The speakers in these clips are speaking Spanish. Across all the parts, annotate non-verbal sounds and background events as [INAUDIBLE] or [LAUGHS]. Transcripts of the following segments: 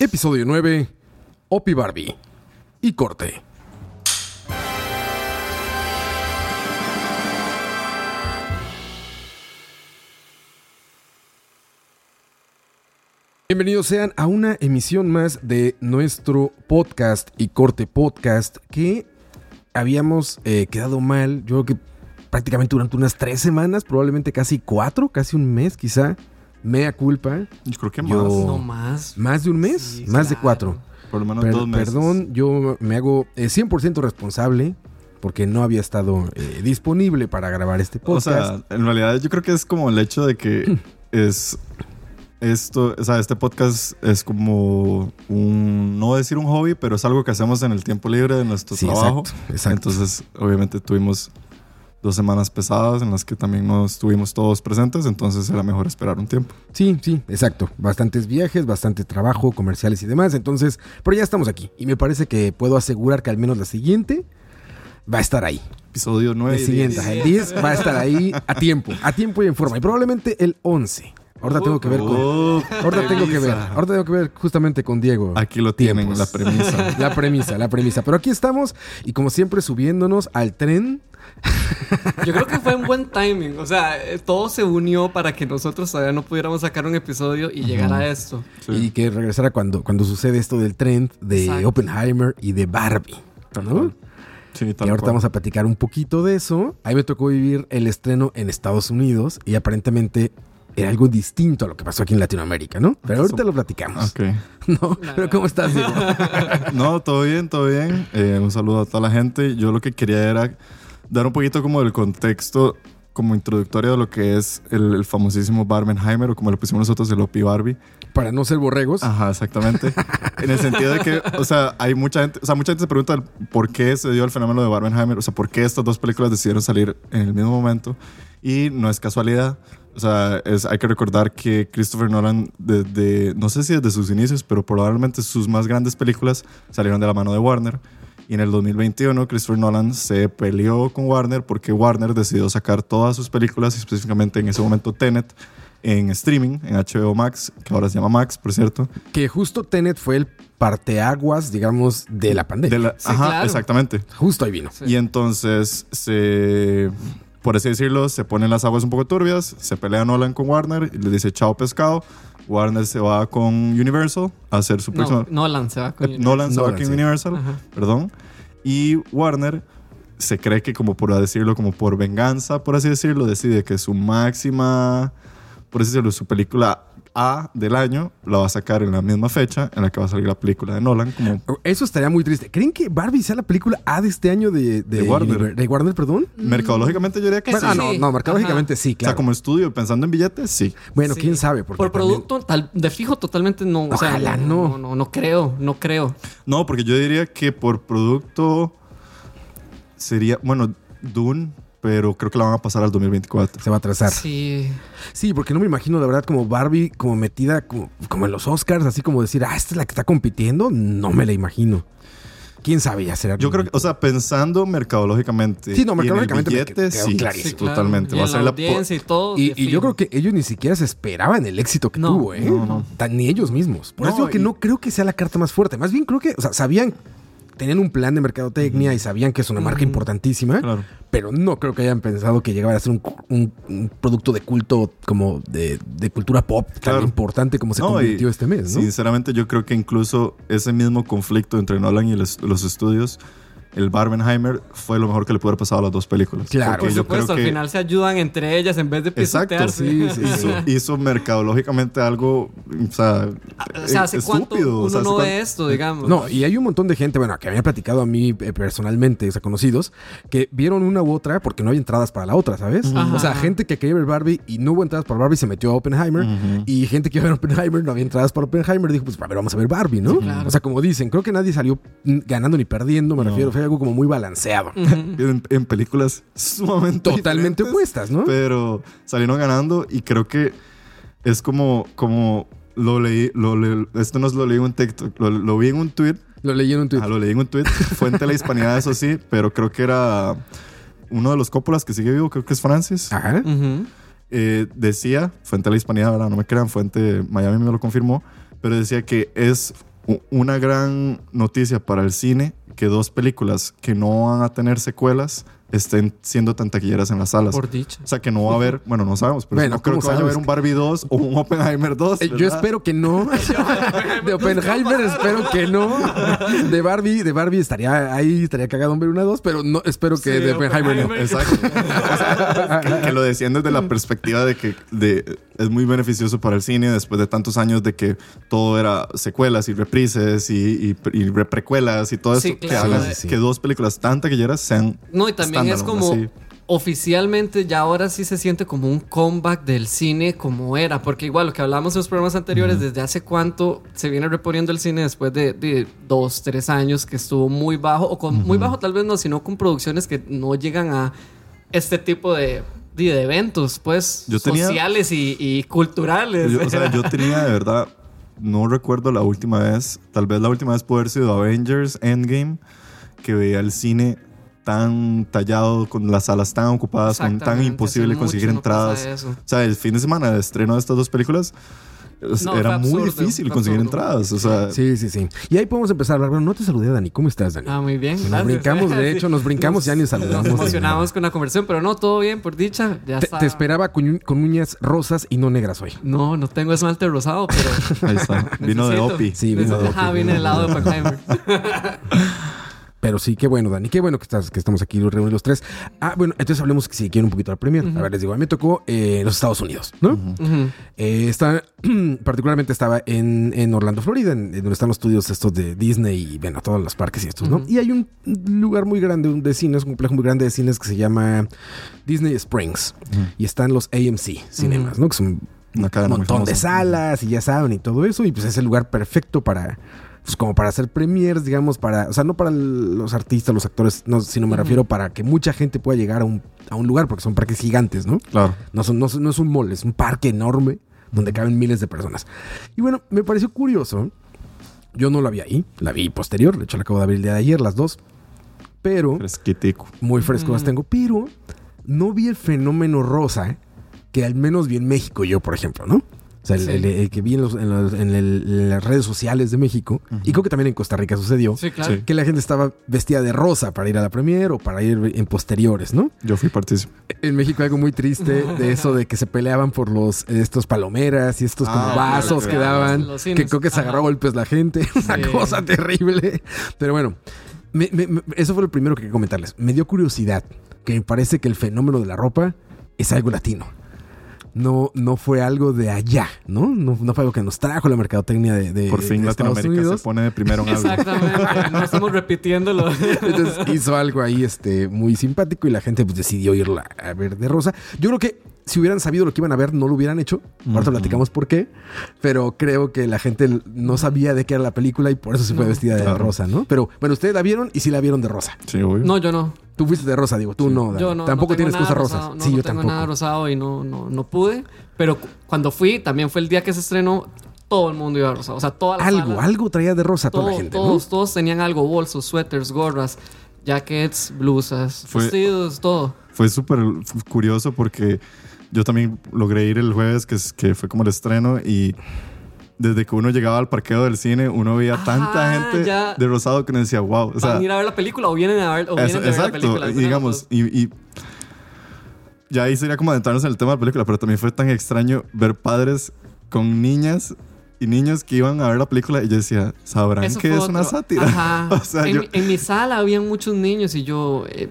Episodio 9, Opi Barbie. Y corte. Bienvenidos sean a una emisión más de nuestro podcast y corte podcast que habíamos eh, quedado mal, yo creo que prácticamente durante unas tres semanas, probablemente casi cuatro, casi un mes quizá. Mea culpa. Yo creo que más. Yo- No más. ¿Más de un mes? Sí, más de cuatro. Por lo menos Per- dos meses. perdón, yo me hago eh, 100% responsable porque no había estado eh, disponible para grabar este O podcast. sea, en realidad yo creo que es como el hecho de que [LAUGHS] es esto, o sea, este podcast es como un, no decir un hobby, pero es algo que hacemos en el tiempo libre de nuestro sí, trabajo. exacto, exacto. Entonces, obviamente tuvimos dos semanas pesadas en las que también no estuvimos todos presentes, entonces era mejor esperar un tiempo. Sí, sí, exacto. Bastantes viajes, bastante trabajo, comerciales y demás. Entonces, pero ya estamos aquí. Y me parece que puedo asegurar que al menos la siguiente va a estar ahí. Episodio 9. El siguiente, el 10 va a estar ahí a tiempo, a tiempo y en forma. Y probablemente el 11. Ahorita tengo que ver con... Oh, Ahorita tengo que ver, premisa. ahorita tengo que ver justamente con Diego. Aquí lo tienen, Tiempos. la premisa. [LAUGHS] La premisa, la premisa. Pero aquí estamos y como siempre subiéndonos al tren. [LAUGHS] Yo creo que fue un buen timing. O sea, eh, todo se unió para que nosotros todavía no pudiéramos sacar un episodio y llegar a esto. Sí. Y que regresara cuando, cuando sucede esto del trend de Exacto. Oppenheimer y de Barbie. ¿no? Sí, Y ahorita cual. vamos a platicar un poquito de eso. Ahí me tocó vivir el estreno en Estados Unidos y aparentemente era algo distinto a lo que pasó aquí en Latinoamérica, ¿no? Pero ahorita lo platicamos. Ok. [LAUGHS] ¿No? Pero ¿cómo estás, Diego? [LAUGHS] No, todo bien, todo bien. Eh, un saludo a toda la gente. Yo lo que quería era dar un poquito como del contexto como introductorio de lo que es el, el famosísimo Barbenheimer o como le pusimos nosotros el Opi Barbie. Para no ser borregos. Ajá, exactamente. en el sentido de que, o sea, hay mucha gente, o sea, mucha gente se pregunta el por qué se dio el fenómeno de Barbenheimer, o sea, por qué estas dos películas decidieron salir en el mismo momento y no es casualidad. O sea, es, hay que recordar que Christopher Nolan, desde, no sé si desde sus inicios, pero probablemente sus más grandes películas salieron de la mano de Warner. Y en el 2021, Christopher Nolan se peleó con Warner porque Warner decidió sacar todas sus películas, y específicamente en ese momento Tenet, en streaming, en HBO Max, que ahora se llama Max, por cierto. Que justo Tenet fue el parteaguas, digamos, de la pandemia. De la- Sí, ajá, claro. exactamente. Justo ahí vino. Sí. Y entonces se, por así decirlo, se ponen las aguas un poco turbias, se pelea Nolan con Warner y le dice chao pescado. Warner se va con Universal a hacer su próxima... No, Nolan se va con Eh, Nolan se va Nolan, con sí. Universal, Ajá. perdón. Y Warner se cree que como por decirlo, como por venganza, por así decirlo, decide que su máxima, por así decirlo, su película A del año la va a sacar en la misma fecha en la que va a salir la película de Nolan, como Eso estaría muy triste. ¿Creen que Barbie sea la película A de este año de, De Warner. De Warner, perdón? mercadológicamente yo diría que Pues sí. ah, no, no, mercadológicamente sí, O sea, claro. como estudio, pensando en billetes, sí. Bueno, Sí. quién sabe. porque Por también- producto, tal, de fijo, totalmente no. o sea, Ojalá no. no. No, no creo, no creo. No, porque yo diría que por producto sería, bueno, Dune, pero creo que la van a pasar al 2024. Se va a atrasar. Sí. Sí. porque no me imagino, la verdad, como Barbie, como metida como, como en los Oscars, así como decir, ah, esta es la que está compitiendo. No me la imagino. ¿Quién sabe ya será? Yo creo que, o sea, pensando mercadológicamente. Sí, no, y en el mercadológicamente billete, sí, clarísimo. sí, totalmente. Y Va a ser la audiencia y todo. Y, yo creo que ellos ni siquiera se esperaban el éxito que No, tuvo, ¿eh? no, no. Tan- ni ellos mismos. Por No, eso digo que y- no creo que sea la carta más fuerte. Más bien creo que, o sea, sabían, tenían un plan de mercadotecnia y sabían que es una marca importantísima, Claro. pero no creo que hayan pensado que llegaba a ser un, un- un producto de culto como de, de cultura pop tan importante como se No, convirtió este mes, ¿no? Sinceramente, yo creo que incluso ese mismo conflicto entre Nolan y los, los estudios, el Barbenheimer, fue lo mejor que le pudo haber pasado a las dos películas. Claro. Porque Por yo supuesto, creo al que final se ayudan entre ellas en vez de Exacto, pisotearse. sí, sí, [LAUGHS] hizo, hizo mercadológicamente algo, o sea, O sea, ¿hace eh, cuánto estúpido. uno o sea, hace no cuán- ve esto, digamos? No, y hay un montón de gente, bueno, que me ha platicado a mí eh, personalmente, o sea, conocidos, que vieron una u otra porque no había entradas para la otra, ¿sabes? Ajá. O sea, gente que quería ver Barbie y no hubo entradas para Barbie se metió a Oppenheimer. Y gente que iba a ver Oppenheimer no había entradas para Oppenheimer. Dijo, pues a ver, vamos a ver Barbie, ¿no? Sí, claro. O sea, como dicen, creo que nadie salió ganando ni perdiendo, me No. refiero. Fue algo como muy balanceado. En, en películas sumamente Totalmente opuestas, ¿no? pero salieron ganando y creo que es como como lo leí lo le- esto no es lo leí en un TikTok lo, lo vi en un tweet Lo leí en un tweet. ah, lo leí en un tweet fuente de la hispanidad eso sí pero creo que era uno de los cópulas que sigue vivo creo que es Francis Ajá. Eh, decía fuente de la hispanidad ¿verdad? no me crean fuente Miami me lo confirmó pero decía que es una gran noticia para el cine que dos películas que no van a tener secuelas estén siendo tan taquilleras en las salas. Por dicha. O sea, que no va a haber, [LAUGHS] bueno, no sabemos, pero Bueno, no creo ¿cómo que vaya a haber sabes? un Barbie 2 o un Oppenheimer 2. Eh, yo espero que no. [LAUGHS] de Oppenheimer espero que no. De Barbie, de Barbie estaría ahí, estaría cagado en ver una dos, pero no espero que Sí, de Oppenheimer no. Exacto. O sea, que, que lo decían desde la perspectiva de que de, es muy beneficioso para el cine después de tantos años de que todo era secuelas y reprises y, y, y precuelas y todo eso. Sí, Que hagan Sí, que dos películas tan taquilleras sean. No, y también es como así. oficialmente ya ahora sí se siente como un comeback del cine como era, porque igual lo que hablamos en los programas anteriores, desde hace cuánto se viene reponiendo el cine después de, de dos, tres años que estuvo muy bajo, o con muy bajo tal vez no, sino con producciones que no llegan a este tipo de, de, eventos, pues, Yo tenía- sociales y, y culturales. Yo, o sea, yo tenía de verdad, no recuerdo la última vez, tal vez la última vez puede haber sido Avengers Endgame, que veía el cine tan tallado, con las salas tan ocupadas, con tan imposible conseguir no entradas. O sea, el fin de semana de estreno de estas dos películas No, era muy absurdo, difícil conseguir absurdo. entradas. O sea, Sí, sí, sí. Y ahí podemos empezar a hablar. Bueno, no te saludé, Dani. ¿Cómo estás, Dani? Ah, muy bien. Nos gracias. brincamos, de [LAUGHS] hecho, nos brincamos y ya ni saludamos. Nos emocionamos con la conversación, pero no, todo bien, por dicha. Ya Te, está. te esperaba con, uñ- con uñas rosas y no negras hoy. No, no tengo esmalte rosado, pero. [LAUGHS] ahí está. Vino de. Opi. Sí, vino de Ajá, Opi. viene del lado de Oppenheimer. [LAUGHS] Pero sí, qué bueno, Dani. Qué bueno que, estás, que estamos aquí reunidos los tres. Ah, bueno, entonces hablemos si quieren un poquito la premier. A ver, les digo, a mí me tocó eh, los Estados Unidos, ¿no? Eh, está, [CLEARS THROAT] particularmente estaba en, en Orlando, Florida, en, en donde están los estudios estos de Disney y, bueno, todos los parques y estos, ¿no? Y hay un lugar muy grande un de cines, un complejo muy grande de cines que se llama Disney Springs. Y están los AMC cinemas, ¿no? Que son un montón de salas y ya saben y todo eso. Y pues es el lugar perfecto para... Pues como para hacer premiers, digamos, para... O sea, no para los artistas, los actores, no, sino me refiero para que mucha gente pueda llegar a un, a un lugar, porque son parques gigantes, ¿no? Claro. No, son- no, es un mall, es un parque enorme donde caben miles de personas. Y bueno, me pareció curioso. Yo no la vi ahí, la vi posterior. De hecho, la acabo de ver el día de ayer, las dos. Pero, Fresquitico. muy fresco las Mm. tengo. Pero no vi el fenómeno rosa que al menos vi en México yo, por ejemplo, ¿no? O sea, el, Sí. el- el que vi en, los- en los- en el- en las redes sociales de México, y creo que también en Costa Rica sucedió, Sí, claro. Sí. que la gente estaba vestida de rosa para ir a la premier o para ir en posteriores, ¿no? Yo fui partícipe. En México hay algo muy triste de eso de que se peleaban por los estos palomeras y estos como Ah, vasos claro, que daban, que creo que se agarró a golpes la gente, [LAUGHS] una Sí. cosa terrible. Pero bueno, me- me- me- eso fue lo primero que quería comentarles. Me dio curiosidad que me parece que el fenómeno de la ropa es algo latino. No, no fue algo de allá, ¿no? No, no fue algo que nos trajo la mercadotecnia de, de Por fin de Estados Latinoamérica Unidos. se pone de primero en algo. Exactamente. No estamos repitiéndolo. Entonces hizo algo ahí este, muy simpático y la gente pues, decidió irla a ver de rosa. Yo creo que si hubieran sabido lo que iban a ver, no lo hubieran hecho. Ahorita Ujú. platicamos por qué. Pero creo que la gente no sabía de qué era la película y por eso se fue No, vestida de claro. rosa, ¿no? Pero bueno, ustedes la vieron y sí la vieron de rosa. Sí, obvio. No, yo no. Tú fuiste de rosa, digo, tú no. Yo no. tampoco no tienes cosas rosas. No, sí, no yo tengo tampoco. nada rosado y no, no, no pude. Pero cu- cuando fui, también fue el día que se estrenó, todo el mundo iba rosado. O sea, toda la Algo, sala, algo traía de rosa toda la gente, todos, todos tenían algo, bolsos, suéteres, gorras, jackets, blusas, Fue- vestidos, todo. Fue súper curioso porque yo también logré ir el jueves, que, que fue como el estreno, y desde que uno llegaba al parqueo del cine, uno veía Ah, tanta gente ya. de rosado que uno decía, wow. O sea, ¿Van a ir a ver la película o vienen a ver, o vienen es- de ver la exacto. película? Y digamos, y, y ya ahí sería como adentrarnos en el tema de la película, pero también fue tan extraño ver padres con niñas y niños que iban a ver la película y yo decía, ¿sabrán Eso que es una sátira? Ajá. [LAUGHS] o sea, en, yo... mi- en mi sala habían muchos niños y yo... eh,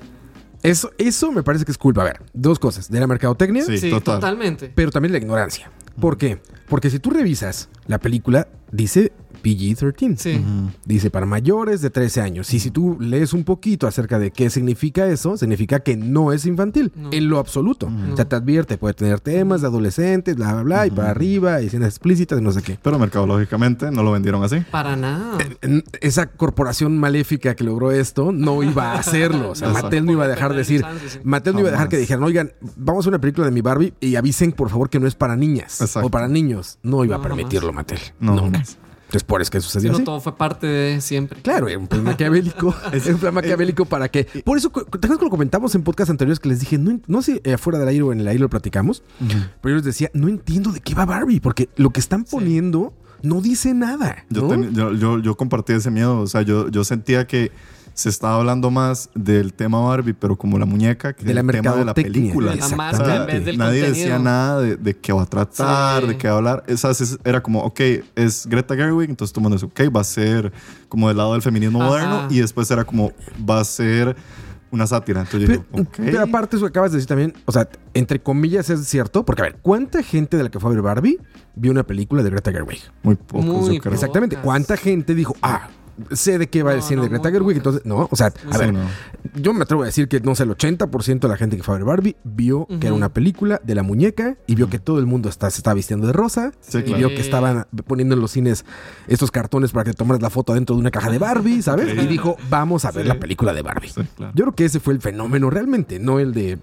Eso, eso me parece que es culpa. A ver, dos cosas. De la mercadotecnia, Sí, sí, total. totalmente. pero también de la ignorancia. ¿Por qué? Porque si tú revisas la película, dice PG-13. Sí. Dice para mayores de 13 años. Y si tú lees un poquito acerca de qué significa eso, significa que no es infantil No. en lo absoluto. O sea, te advierte, puede tener temas de adolescentes, bla, bla, bla, y para arriba, y escenas explícitas, y no sé qué. Pero mercadológicamente no lo vendieron así. Para nada. En- Esa corporación maléfica que logró esto no [LAUGHS] iba a hacerlo. O sea. Mattel no iba a dejar de decir. Sí. Mattel no iba a dejar que dijeran, oigan, vamos a una película de mi Barbie y avisen por favor que no es para niñas Exacto. o para niños. No iba a permitirlo Mattel. No, Nunca. jamás. Entonces, por eso que sucedió Pero así. todo fue parte de siempre. Claro, [LAUGHS] un plan maquiavélico. es un plan maquiavélico para que. Por eso, ¿te acuerdas que lo comentamos en podcast anteriores que les dije, no, no sé, eh, fuera del aire o en el aire lo platicamos, pero yo les decía, no entiendo de qué va Barbie, porque lo que están poniendo no dice nada. Yo, ten- yo, yo, yo compartí ese miedo. O sea, yo, yo sentía que se estaba hablando más del tema Barbie, pero como la muñeca, que De la del tema de la película. De la O sea, marca en vez del nadie contenido. decía nada de, de qué va a tratar, Sí. de qué va a hablar. Esas era como, ok, es Greta Gerwig, entonces todo el mundo dice, ok, va a ser como del lado del feminismo Ajá. moderno, y después era como, va a ser una sátira. Entonces yo Pero, digo, ok. pero aparte, eso que acabas de decir también, o sea, entre comillas es cierto, porque a ver, ¿cuánta gente de la que fue a ver Barbie vio una película de Greta Gerwig? muy pocos, Muy yo creo. Exactamente. ¿Cuánta gente dijo, ah, sé de qué va el No, cine no, de Greta muy Gerwig? pocas. Entonces, no, o sea, a Sí, ver, no. yo me atrevo a decir que, no sé, el 80% de la gente que fue a ver Barbie vio que era una película de la muñeca y vio que todo el mundo está, se estaba vistiendo de rosa Sí, y claro. vio que estaban poniendo en los cines estos cartones para que tomaras la foto dentro de una caja de Barbie, ¿sabes? Y dijo, vamos a ver Sí. la película de Barbie. Sí, claro. Yo creo que ese fue el fenómeno realmente, no el de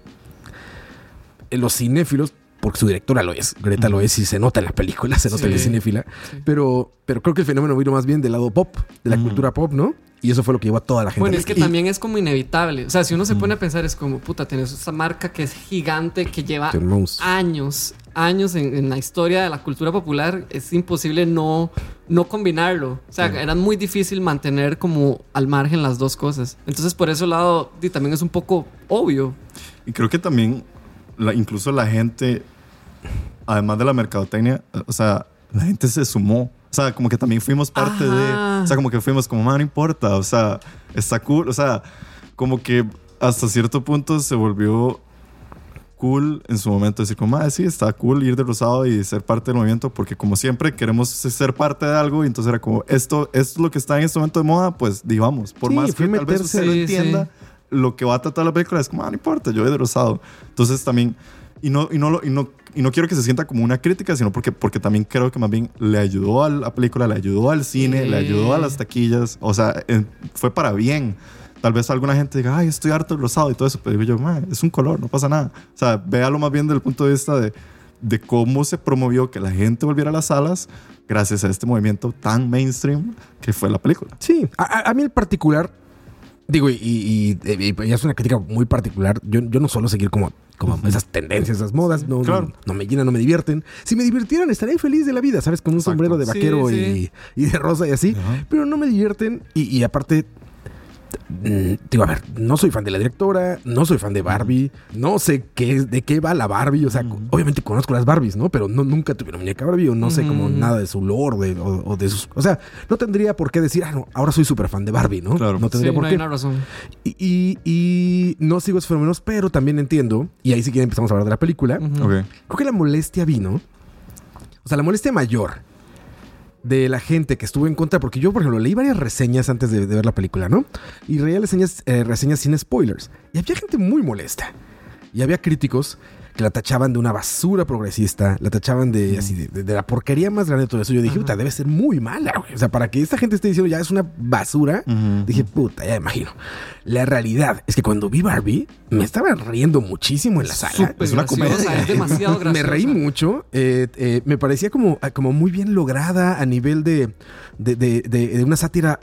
eh, los cinéfilos, porque su directora lo es, Greta lo es y se nota en la película, se nota Sí. que es cinéfila, Sí. pero, pero creo que el fenómeno vino más bien del lado pop, de la Ujú. cultura pop, ¿no? Y eso fue lo que llevó a toda la gente. Bueno, es que. Y- también es como inevitable. O sea, si uno se pone a pensar, es como, puta, tenés esta marca que es gigante, que lleva años, años en, en la historia de la cultura popular. Es imposible no, no combinarlo. O sea, era muy difícil mantener como al margen las dos cosas. Entonces, por ese lado, di, también es un poco obvio. Y creo que también, la- incluso la gente, además de la mercadotecnia, o sea, la gente se sumó. O sea, como que también fuimos parte Ajá. de. O sea, como que fuimos como, "Man, no importa. O sea, está cool. O sea, como que hasta cierto punto se volvió cool en su momento decir como, ah, sí, está cool ir de rosado y ser parte del movimiento porque como siempre queremos ser parte de algo y entonces era como, esto, esto es lo que está en este momento de moda, pues digamos, por Sí, más que tal vez usted no Sí, entienda lo que va a tratar la película, es como, ah, no importa, yo voy de rosado. Entonces también, y no, y no, y no, y no quiero que se sienta como una crítica, sino porque, porque también creo que más bien le ayudó a la película, le ayudó al cine, Sí. le ayudó a las taquillas, o sea, fue para bien. Tal vez alguna gente diga, ay, estoy harto del rosado y todo eso, pero digo yo, "Ma, es un color, no pasa nada. O sea, véalo más bien desde el punto de vista de, de cómo se promovió que la gente volviera a las salas gracias a este movimiento tan mainstream que fue la película. Sí, a, a- a mí en particular, digo, y, y- y- y es una crítica muy particular, yo, yo no suelo seguir como, como esas tendencias, esas modas, no, Claro. no, no me llenan, no me divierten. Si me divirtieran, estaría feliz de la vida, ¿sabes? Con un Exacto. sombrero de Sí, vaquero sí. Y, y de rosa y así, Ajá. pero no me divierten y, y aparte... mm, Digo, a ver, no soy fan de la directora, no soy fan de Barbie, no sé qué, es- de qué va la Barbie, o sea, obviamente conozco las Barbies, ¿no? Pero no, nunca tuve una muñeca Barbie o no sé como Ujú. nada de su lore de- o, o de sus... O sea, no tendría por qué decir, ah, no, ahora soy súper fan de Barbie, ¿no? Claro. No tendría Sí, por no qué. hay una razón. Y, y- y no sigo esos fenómenos, pero también entiendo, y ahí sí que empezamos a hablar de la película, creo que la molestia vino, o sea, la molestia mayor de la gente que estuvo en contra, porque yo, por ejemplo, leí varias reseñas antes de, ver la película, ¿no? Y leía eh, reseñas sin spoilers. Y había gente muy molesta. Y había críticos que la tachaban de una basura progresista, la tachaban de, así, de, de la porquería más grande de todo eso. Yo dije, puta, debe ser muy mala, güey. O sea, para que esta gente esté diciendo ya es una basura, dije, puta, ya me imagino. La realidad es que cuando vi Barbie, me estaba riendo muchísimo en la sala. Súper Es una comedia. Es demasiado [LAUGHS] Me graciosa. reí mucho. eh, eh, me parecía como, como muy bien lograda a nivel de, de, de- de- de una sátira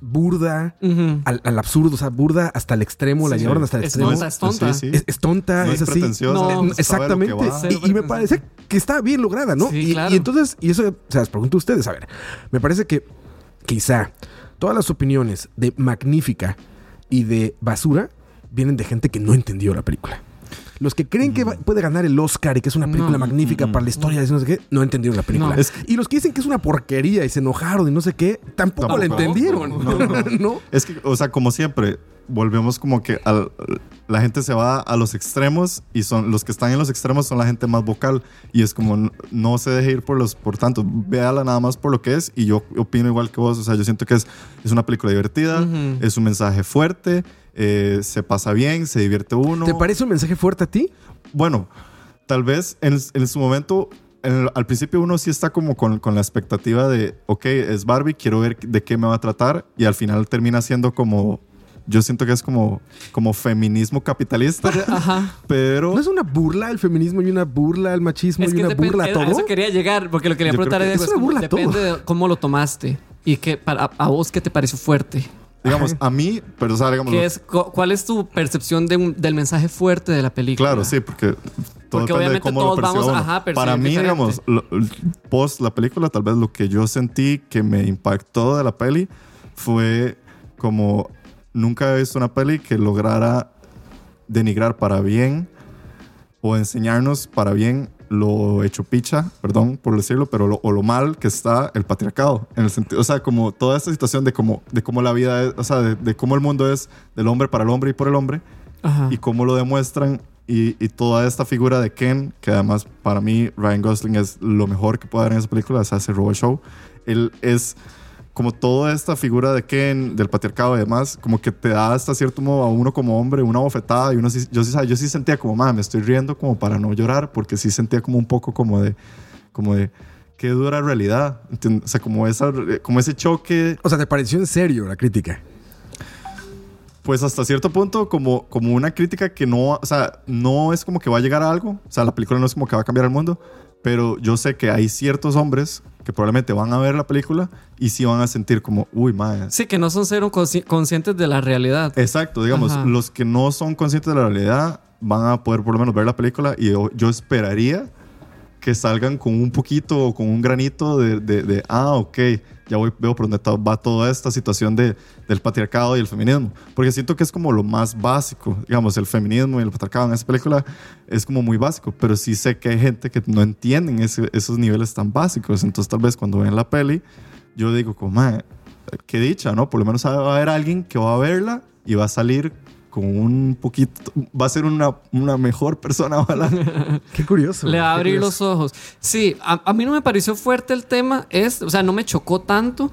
burda al, al absurdo, o sea, burda hasta el extremo, la llevaron hasta el Es extremo. tonta, es tonta. Sí, sí. Es, es tonta, No es, es así. No, exactamente. Y, y me parece que está bien lograda, ¿no? Sí, y, claro. y entonces, y eso, o sea, les pregunto a ustedes, a ver, me parece que quizá todas las opiniones de magnífica y de basura vienen de gente que no entendió la película. Los que creen que va- puede ganar el Oscar y que es una película No. magnífica Mm. para la historia no sé qué, no entendieron la película. No. Es que- y los que dicen que es una porquería y se enojaron y no sé qué, tampoco, la entendieron. No, no. [LAUGHS] ¿No? Es que, o sea, como siempre, volvemos como que al- la gente se va a los extremos y son los que están en los extremos son la gente más vocal y es como n- no se deje ir por los por tanto véala nada más por lo que es y yo opino igual que vos o sea yo siento que es, es una película divertida Ujú. es un mensaje fuerte eh, se pasa bien se divierte uno ¿Te parece un mensaje fuerte a ti? bueno, tal vez en, en su momento, en- al principio uno sí está como con, con la expectativa de, ok, es Barbie, quiero ver de qué me va a tratar y al final termina siendo como, yo siento que es como, como feminismo capitalista, Pero, ajá. [LAUGHS] pero... ¿No es una burla al feminismo y una burla al machismo Es y que una burla a a todo? eso quería llegar, porque lo quería preguntar que es es una como, burla a todo. depende de cómo lo tomaste y que para a vos qué te pareció fuerte. Digamos, a mí, pero o sea, digamos, ¿Qué es, cu- ¿Cuál es tu percepción de un- del mensaje fuerte de la película? Claro, sí, porque todo Porque depende de obviamente cómo todos lo vamos, uno. ajá, percibir Para mí, diferente. digamos, lo- post la película, tal vez lo que yo sentí que me impactó de la peli fue como nunca he visto una peli que lograra denigrar para bien o enseñarnos para bien lo hecho picha, perdón por decirlo, pero lo, o lo mal que está el patriarcado. En el sentido, o sea, como toda esta situación de cómo, de cómo la vida es, o sea, de, de cómo el mundo es del hombre para el hombre y por el hombre Ajá. y cómo lo demuestran y, y toda esta figura de Ken, que además para mí Ryan Gosling es lo mejor que puede haber en esa película, o sea, ese Robot Show. Él es como toda esta figura de Ken, del patriarcado y demás, como que te da hasta cierto modo a uno como hombre una bofetada y uno sí, yo sí, yo sí sentía como, "Ma, me estoy riendo como para no llorar, porque sí sentía como un poco como de, como de, qué dura realidad, ¿entiendes? o sea, como, esa, como ese choque O sea, ¿te pareció en serio la crítica? pues hasta cierto punto como, como una crítica que no, o sea, no es como que va a llegar a algo, o sea, la película no es como que va a cambiar el mundo, pero yo sé que hay ciertos hombres que probablemente van a ver la película y sí van a sentir como, uy, madre. Sí, que no son cero consci- conscientes de la realidad. Exacto, digamos, Ajá. los que no son conscientes de la realidad van a poder por lo menos ver la película y yo, yo esperaría que salgan con un poquito o con un granito de, de- de, ah, ok, ya voy, veo por dónde va toda esta situación de, del patriarcado y el feminismo. Porque siento que es como lo más básico, digamos, el feminismo y el patriarcado en esa película es como muy básico, pero sí sé que hay gente que no entienden ese- esos niveles tan básicos. Entonces tal vez cuando ven la peli, yo digo como, "Mae, qué dicha, ¿no? Por lo menos va a haber alguien que va a verla y va a salir con un poquito, va a ser una, una mejor persona, [LAUGHS] ojalá. Qué curioso. Le va a abrir curioso. los ojos. Sí, a, a mí no me pareció fuerte el tema. Es, o sea, no me chocó tanto,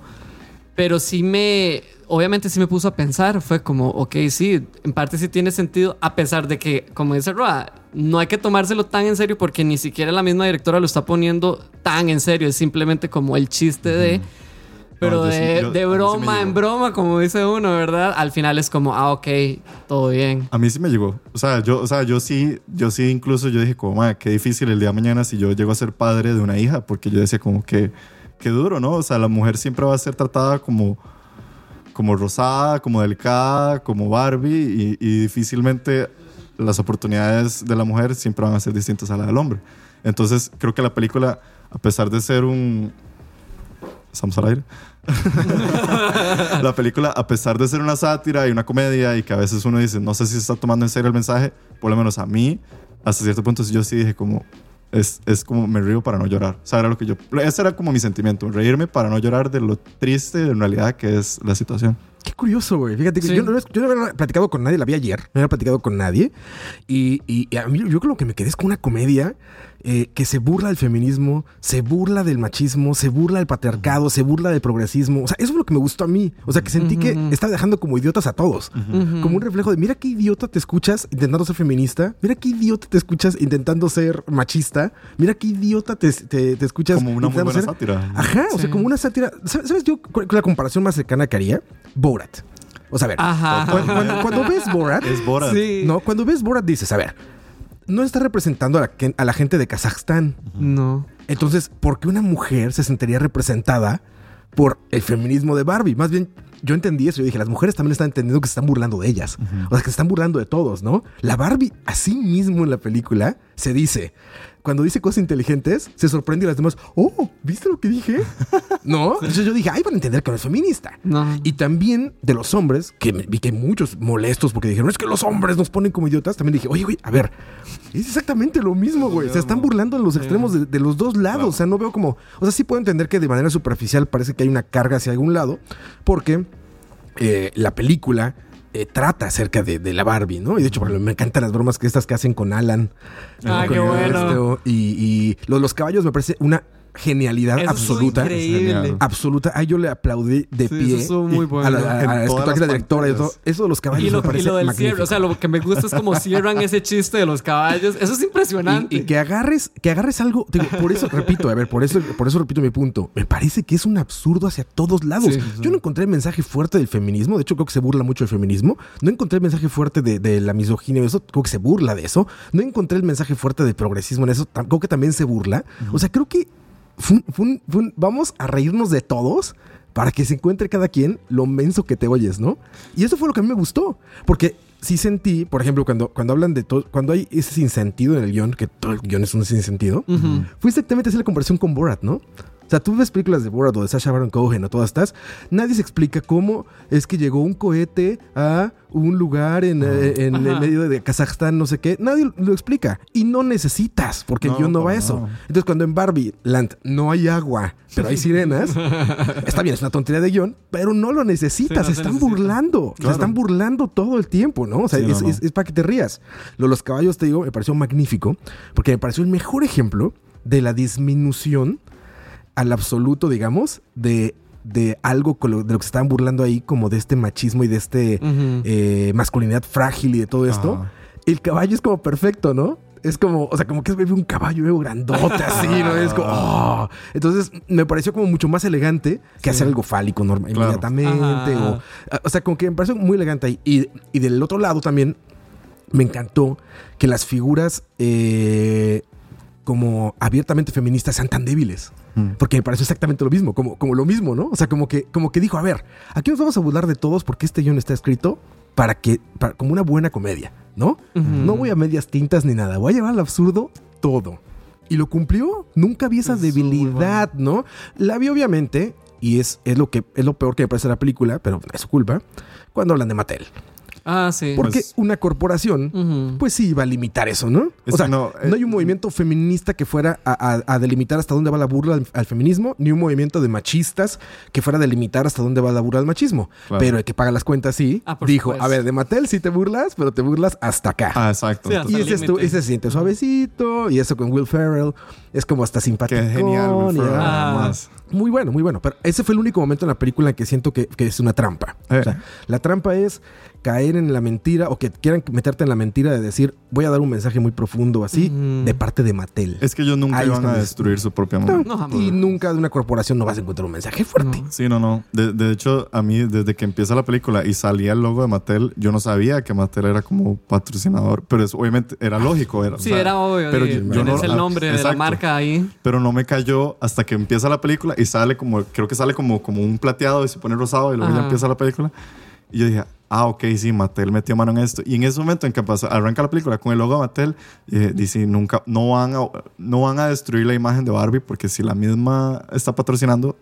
pero sí me. Obviamente sí me puso a pensar. Fue como, ok, sí, en parte sí tiene sentido, a pesar de que, como dice Roa, no hay que tomárselo tan en serio porque ni siquiera la misma directora lo está poniendo tan en serio. Es simplemente como el chiste de. Pero No, de, yo- sí broma en broma, como dice uno, ¿verdad? Al final es como, ah, ok, todo bien. A mí sí me llegó. O sea, yo, o sea, yo sí, yo sí incluso yo dije como, "Ma, qué difícil el día de mañana si yo llego a ser padre de una hija, porque yo decía como que, qué duro, ¿no? O sea, la mujer siempre va a ser tratada como, como rosada, como delicada, como Barbie, y, y difícilmente las oportunidades de la mujer siempre van a ser distintas a la del hombre. Entonces, creo que la película, a pesar de ser un... ¿Estamos al aire? la película, a pesar de ser una sátira y una comedia y que a veces uno dice, no sé si se está tomando en serio el mensaje, por lo menos a mí, hasta cierto punto yo sí dije como, es, es como me río para no llorar. O sea, era lo que yo, ese era como mi sentimiento, reírme para no llorar de lo triste en realidad que es la situación. Qué curioso, güey. Fíjate que Sí. yo, no, yo no había platicado con nadie, la vi ayer, no había platicado con nadie. Y, y- y a mí yo creo que me quedé es con una comedia eh, que se burla del feminismo, se burla del machismo, se burla del patriarcado, se burla del progresismo. O sea, eso es lo que me gustó a mí. O sea, que sentí que estaba dejando como idiotas a todos. Como un reflejo de, mira qué idiota te escuchas intentando ser feminista, mira qué idiota te escuchas intentando ser machista, mira qué idiota te, te- te escuchas Como una muy buena ser- sátira. Ajá, o sea, como una sátira. ¿Sabes, yo cuál- la comparación más cercana que haría? Borat. O sea, a ver, Ajá. cuando, cuando- cuando ves Borat, Es Borat. Sí. no, cuando ves Borat dices, a ver, no está representando a la, a la gente de Kazajstán. No. Entonces, ¿por qué una mujer se sentiría representada por el feminismo de Barbie? Más bien, yo entendí eso. Yo dije, las mujeres también están entendiendo que se están burlando de ellas. O sea, que se están burlando de todos, ¿no? La Barbie, así mismo en la película, se dice. Cuando dice cosas inteligentes, se sorprende y las demás, oh, ¿viste lo que dije? [LAUGHS] ¿No? Entonces yo dije, ay, van a entender que no es feminista. No. Y también de los hombres, que vi que hay muchos molestos porque dijeron, es que los hombres nos ponen como idiotas. También dije, oye, güey, a ver, es exactamente lo mismo, güey. Se están burlando en los extremos de, de los dos lados. O sea, no veo como. O sea, sí puedo entender que de manera superficial parece que hay una carga hacia algún lado, porque eh, la película. eh, trata acerca de, de la Barbie, ¿no? Y de hecho, por ejemplo, me encantan las bromas que estas que hacen con Alan. Ah, con qué bueno. esto, y y los, los caballos me parece una genialidad Eso absoluta. increíble. Absoluta. Ay, yo le aplaudí de Sí, pie. eso muy Y bueno. A la, a- a En la directora y todo. Eso de los caballos Y lo, me parece y lo del magnífico. cierre, o sea, lo que me gusta es como cierran ese chiste de los caballos. Eso es impresionante. Y, y que agarres, que agarres algo, digo, por eso, repito, a ver, por eso, por eso repito mi punto. Me parece que es un absurdo hacia todos lados. Sí, sí, sí. Yo no encontré el mensaje fuerte del feminismo, de hecho creo que se burla mucho del feminismo. No encontré el mensaje fuerte de, de la misoginia, eso creo que se burla de eso. No encontré el mensaje fuerte del progresismo en eso, creo que también se burla. O sea, creo que vamos a reírnos de todos. para que se encuentre cada quien lo menso que te oyes, ¿no? Y eso fue lo que a mí me gustó, porque sí sentí, por ejemplo, cuando, cuando hablan de todo, cuando hay ese sinsentido en el guion, que todo el guion es un sinsentido, fue exactamente la comparación con Borat, ¿no? O sea, tú ves películas de Borat o de Sasha Baron Cohen o todas estas, nadie se explica cómo es que llegó un cohete a un lugar en, eh, en el medio de Kazajstán, no sé qué. Nadie lo explica. Y no necesitas, porque el No, guion no va a eso. Entonces, cuando en Barbie Land no hay agua, pero hay sirenas, [LAUGHS] está bien, es una tontería de guion, pero no lo necesitas. Sí, no se están necesita. burlando. Se están burlando todo el tiempo, ¿no? O sea, Sí, es, no. es- es para que te rías. Lo de los caballos, te digo, me pareció magnífico, porque me pareció el mejor ejemplo de la disminución al absoluto, digamos, de, de algo con lo- de lo que se estaban burlando ahí, como de este machismo y de este eh, masculinidad frágil y de todo esto. Ajá. El caballo es como perfecto, ¿no? Es como, o sea, como que es un caballo grandote así, ¿no? Es como, oh. Entonces, me pareció como mucho más elegante que hacer algo fálico normal, Claro. inmediatamente. O, o sea, como que me pareció muy elegante ahí. Y, y del otro lado también me encantó que las figuras eh, como abiertamente feministas sean tan débiles. Porque me pareció exactamente lo mismo, como, como lo mismo, ¿no? O sea, como que, como que dijo, a ver, aquí nos vamos a burlar de todos porque este guion está escrito para que, para- como una buena comedia, ¿no? No voy a medias tintas ni nada, voy a llevar al absurdo todo. Y lo cumplió, nunca vi esa debilidad, ¿no? La vi obviamente, y es, es, lo que, es lo peor que me parece la película, pero es su culpa, cuando hablan de Mattel. Ah, sí. Porque Pues- una corporación pues sí iba a limitar eso, ¿no? Es o sea, que no, no, eh, hay un movimiento feminista que fuera a, a- a delimitar hasta dónde va la burla al, al feminismo, ni un movimiento de machistas que fuera a delimitar hasta dónde va la burla al machismo. Claro. Pero el que paga las cuentas sí, Ah, dijo, supuesto. a ver, de Mattel sí te burlas, pero te burlas hasta acá. Ah, exacto. Sí, hasta y ese, es tu- ese se siente suavecito, y eso con Will Ferrell es como hasta simpático. Qué genial, Will Ferrell, Ah. además. Muy bueno, muy bueno. Pero ese fue el único momento en la película en que siento que, que es una trampa. Eh. O sea, la trampa es caer en la mentira o que quieran meterte en la mentira de decir, voy a dar un mensaje muy profundo así de parte de Mattel. Es que ellos nunca Ahí a destruir su propia marca. No, jamás. y nunca de una corporación no vas a encontrar un mensaje fuerte. No. Sí, no, no. De, de hecho, a mí, desde que empieza la película y salía el logo de Mattel, yo no sabía que Mattel era como patrocinador. Pero es, obviamente era lógico. Era, o Sí, sea, era obvio. Pero sí, yo, yo no. el nombre de la exacto. marca ahí. Pero no me cayó hasta que empieza la película y sale como, creo que sale como, como un plateado y se pone rosado y luego ya Ajá. empieza la película. Y yo dije, ah, ok, sí, Mattel metió mano en esto. Y en ese momento en que pasa, arranca la película con el logo de Mattel, dije, dice, nunca, no van, a, no van a destruir la imagen de Barbie porque si la misma está patrocinando,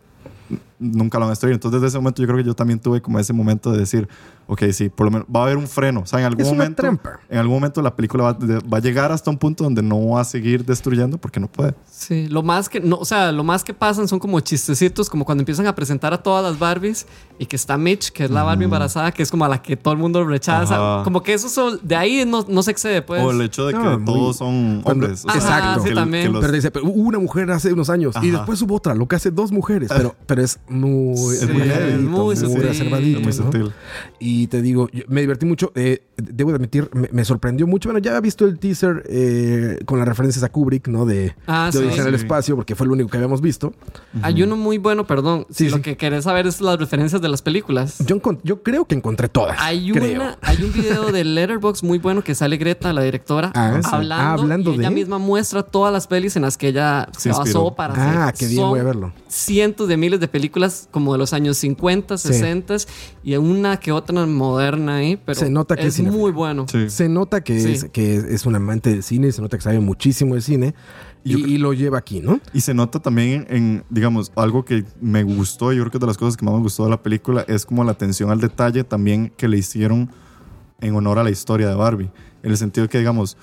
nunca lo van a destruir. Entonces desde ese momento yo creo que yo también tuve como ese momento de decir, ok, sí, por lo menos va a haber un freno. O sea, en algún Es una momento... En algún momento la película va, de- va a llegar hasta un punto donde no va a seguir destruyendo porque no puede. Sí, lo más que, no, o sea, lo más que pasan son como chistecitos, como cuando empiezan a presentar a todas las Barbies y que está Mitch, que es la Barbie embarazada, que es como a la que todo el mundo rechaza. Ajá. Como que eso son, de ahí no, no se excede, pues. o el hecho de que no, muy- todos son cuando- hombres. Ajá, Exacto. sí, que- también. que los- Pero dice, pero hubo una mujer hace unos años y Ajá. después hubo otra, lo que hace dos mujeres. Pero, [LAUGHS] pero es muy, Sí, muy, muy muy sutil. reservadito. es muy ¿no? sutil. Y te digo, yo me divertí mucho. eh, debo de admitir, me, me sorprendió mucho. Bueno, ya había visto el teaser eh, con las referencias a Kubrick, ¿no? De, Ah, de sí. Odisea en el Sí. espacio, porque fue lo único que habíamos visto. Hay uno muy bueno, perdón. Sí, si lo sí. que querés saber es las referencias de las películas. Yo, yo creo que encontré todas. Hay, creo. una, hay un video de Letterboxd muy bueno que sale Greta, la directora, Ah, sí. hablando, Ah, hablando y ella de- misma muestra todas las pelis en las que ella se, Se basó para Ah, hacer. qué bien, Son voy a verlo. Cientos de miles de películas como de los años 50, Sí. 60 y una que otra moderna ahí, pero Se nota que es es muy bueno. Sí. Se nota que, Sí. es, que es, un amante del cine, se nota que sabe muchísimo de cine y, y lo lleva aquí, ¿no? Y se nota también en, digamos, algo que me gustó, yo creo que es de las cosas que más me gustó de la película, es como la atención al detalle también que le hicieron en honor a la historia de Barbie. En el sentido que, digamos,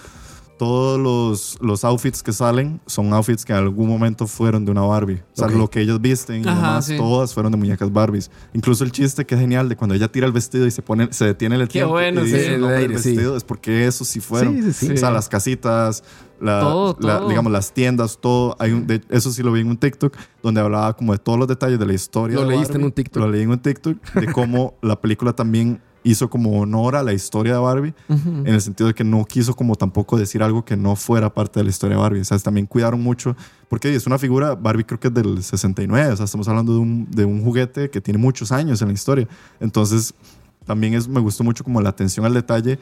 todos los, los outfits que salen son outfits que en algún momento fueron de una Barbie. O sea, lo que ellos visten y Ajá, demás, sí. todas fueron de muñecas Barbies. Incluso el chiste que es genial de cuando ella tira el vestido y se pone, se detiene el Qué tiempo bueno, y sí. dice El nombre del sí. vestido, es porque eso sí fueron. Sí, sí, sí. O sea, las casitas, la, Todo, la- todo. digamos, las tiendas, todo. Hay un, de- eso sí lo vi en un TikTok donde hablaba como de todos los detalles de la historia. Lo de leíste en un TikTok. Lo leí en un TikTok de cómo la película también hizo como honor a la historia de Barbie en el sentido de que no quiso como tampoco decir algo que no fuera parte de la historia de Barbie. O sea, también cuidaron mucho porque es una figura, Barbie creo que es del 69, o sea, estamos hablando de un, de un juguete que tiene muchos años en la historia. Entonces, también es, me gustó mucho como la atención al detalle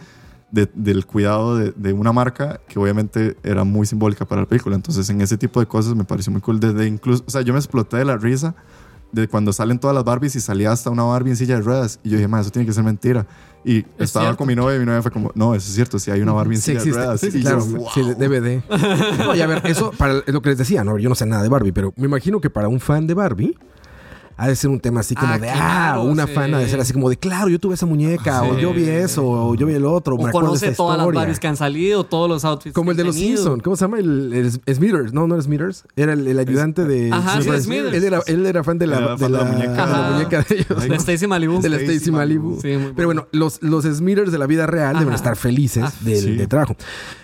de- del cuidado de, de una marca que obviamente era muy simbólica para la película. Entonces, en ese tipo de cosas me pareció muy cool. Desde incluso, o sea, yo me exploté de la risa de cuando salen todas las Barbies y salía hasta una Barbie en silla de ruedas. Y yo dije, ma, eso tiene que ser mentira. Y estaba cierto. con mi novia y mi novia fue como, no, eso es cierto, si hay una Barbie en Sí silla de ruedas. Sí, Y yo, claro. "Wow". Sí, DVD. No, y a ver, eso para lo que les decía, ¿no? Yo no sé nada de Barbie, pero me imagino que para un fan de Barbie ha de ser un tema así como Ah, de, claro, ah, una sí. fan ha de ser así como de, claro, yo tuve esa muñeca, o yo vi eso, o yo vi el otro, me O acuerdo de conoce todas las. Barbies que han salido, todos los outfits. Como el de los. Simpsons. ¿Cómo se llama? El, el Smithers. No, no era Smithers. Era el, el ayudante de. Ajá, sí, Smithers. Él era, él era fan de la, de fan de la, la muñeca. de la muñeca de ellos. De Stacy Malibu. de la Stacy Malibu. Sí, muy Pero bueno, los, los Smithers de la vida real deben estar felices Ah, del, trabajo.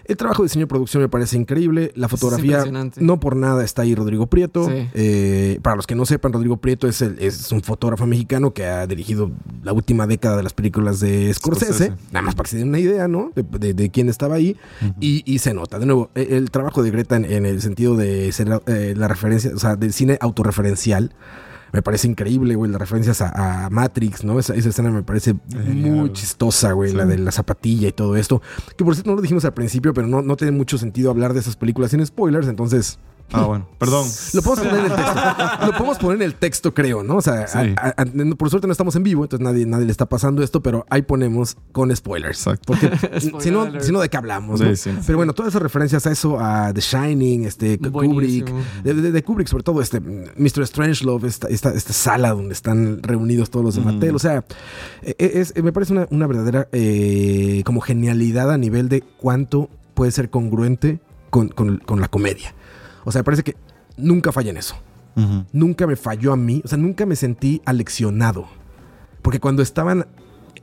El trabajo de diseño y producción me parece increíble. La fotografía, no por nada está ahí Rodrigo Prieto. Eh, para los que no sepan, Rodrigo Prieto es, el- es un fotógrafo mexicano que ha dirigido la última década de las películas de Scorsese. Scorsese. Nada más para que se den una idea, ¿no? De, de- de quién estaba ahí. y, y se nota. De nuevo, e- el, trabajo de Greta en, en el sentido de ser eh, la referencia, o sea, del cine autorreferencial. Me parece increíble, güey, las referencias a, a Matrix, ¿no? Esa, esa escena me parece Genial. muy chistosa, güey, la de la zapatilla y todo esto. Que por cierto no lo dijimos al principio, pero no, no tiene mucho sentido hablar de esas películas sin spoilers, entonces Ah, bueno, perdón. lo podemos poner en el texto. Lo podemos poner en el texto, creo, ¿no? O sea, Sí. a- a- no- por suerte no estamos en vivo, entonces nadie, nadie le está pasando esto, pero ahí ponemos con spoilers. Exacto. Porque [LAUGHS] si, no, alert. si no, ¿de qué hablamos? Sí, no? sí. Pero bueno, todas esas referencias a eso, a The Shining, este, Kubrick, de, de- de Kubrick, sobre todo, este, Mr. Strangelove, esta, esta, esta sala donde están reunidos todos los de Mattel. O sea, e- es, me parece una, una verdadera eh, como genialidad a nivel de cuánto puede ser congruente con, con- con la comedia. O sea, me parece que nunca falla en eso. Nunca me falló a mí, o sea, nunca me sentí aleccionado. Porque cuando estaban,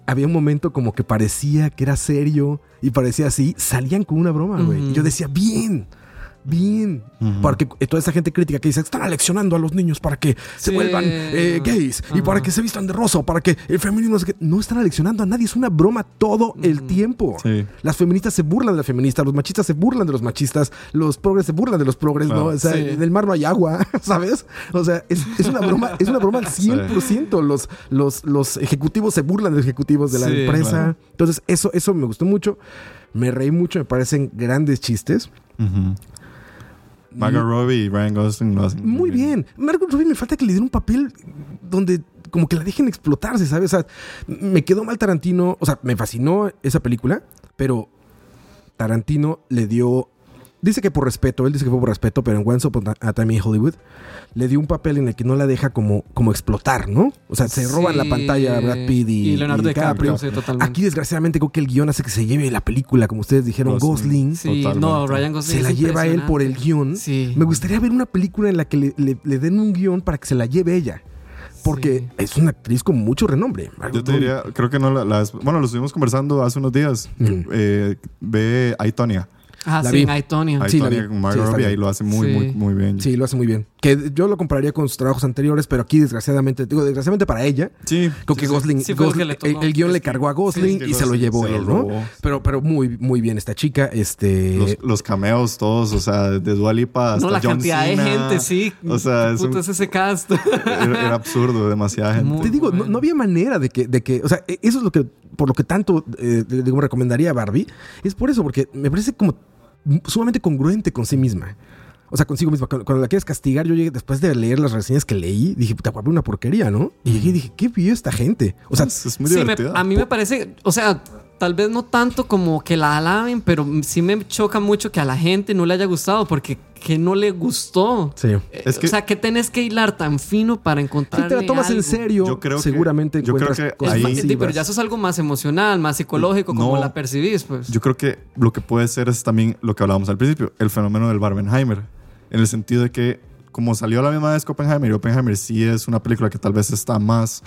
había un momento como que parecía que era serio y parecía así, salían con una broma, güey. Y yo decía, bien, bien. Porque toda esa gente crítica que dice, están aleccionando a los niños para que se vuelvan eh, gays y para que se vistan de rosa o para que el feminismo... No, sé qué". no están aleccionando a nadie, es una broma todo el tiempo. Sí. Las feministas se burlan de las feministas, los machistas se burlan de los machistas, los progres se burlan de los progres, ¿no? O sea, Sí. en el mar no hay agua, [LAUGHS] ¿sabes? O sea, es, es una broma, es una broma al 100%. Los, los, los ejecutivos se burlan de los ejecutivos de la Sí, empresa. claro. Entonces, eso, eso me gustó mucho. Me reí mucho, me parecen grandes chistes. Ujú. Margot Robbie y Ryan Gosling lo hacen Muy bien. Margot Robbie me falta que le den un papel donde como que la dejen explotarse, ¿sabes? O sea, me quedó mal Tarantino. O sea, me fascinó esa película, pero Tarantino le dio. Dice que por respeto, él dice que fue por respeto, pero en Once Upon a Time in Hollywood le dio un papel en el que no la deja como, como explotar, ¿no? O sea, se roban la Sí. pantalla Brad Pitt y, Y Leonardo y DiCaprio, sí, totalmente. Aquí, desgraciadamente, creo que el guion hace que se lleve la película, como ustedes dijeron, Gosling. Gosling. Sí, Totalmente. no, Ryan Gosling Se la lleva él por el guion. Sí. Me gustaría ver una película en la que le, le- le den un guion para que se la lleve ella. Porque Sí. es una actriz con mucho renombre. Yo te diría, creo que no la, bueno, lo estuvimos conversando hace unos días. Mm. Eh, ve a Tonya. Ah, La sí, vi. en Aitonia. Sí, la Tonya vi. con Sí, Margot está Robbie, bien. ahí lo hace muy, Sí. muy, muy bien. Sí, lo hace muy bien. Que yo lo compararía con sus trabajos anteriores, pero aquí, desgraciadamente, digo, desgraciadamente para ella, Sí. creo que Gosling, Sí, fue lo que Gosling- le tocó. el, el guion le cargó a Gosling que y se lo Gosling llevó se lo él, ¿no? robó. Pero, pero muy, muy bien esta chica. Este. Los, los cameos todos, o sea, de Dua Lipa hasta No, la John cantidad de gente, sí. O sea, ¿Qué es un- es ese cast? era, era absurdo, demasiada gente. Muy te digo, no, bueno. no había manera de que, de que, o sea, e- eso es lo que, por lo que tanto, eh, digo, recomendaría a Barbie, es por eso, porque me parece como sumamente congruente con sí misma. O sea, consigo misma. Cuando, cuando la quieres castigar, yo llegué después de leer las reseñas que leí, dije, puta, guapo, una porquería, ¿no? Y llegué y dije, ¿qué vio esta gente? O sea, es, es muy Sí, me- a mí me parece, o sea, tal vez no tanto como que la alaben, pero sí me choca mucho que a la gente no le haya gustado, porque que no le gustó. sí. Eh, Es que- o sea, que tenés que hilar tan fino para encontrar. Si te la tomas en serio, Yo creo que- seguramente yo creo que cosas ahí-. Sí, pero ya eso es algo más emocional, más psicológico, como No. la percibís, pues. Yo creo que lo que puede ser es también lo que hablábamos al principio, el fenómeno del Barbenheimer. En el sentido de que, como salió a la misma vez que Oppenheimer, y Oppenheimer sí es una película que tal vez está más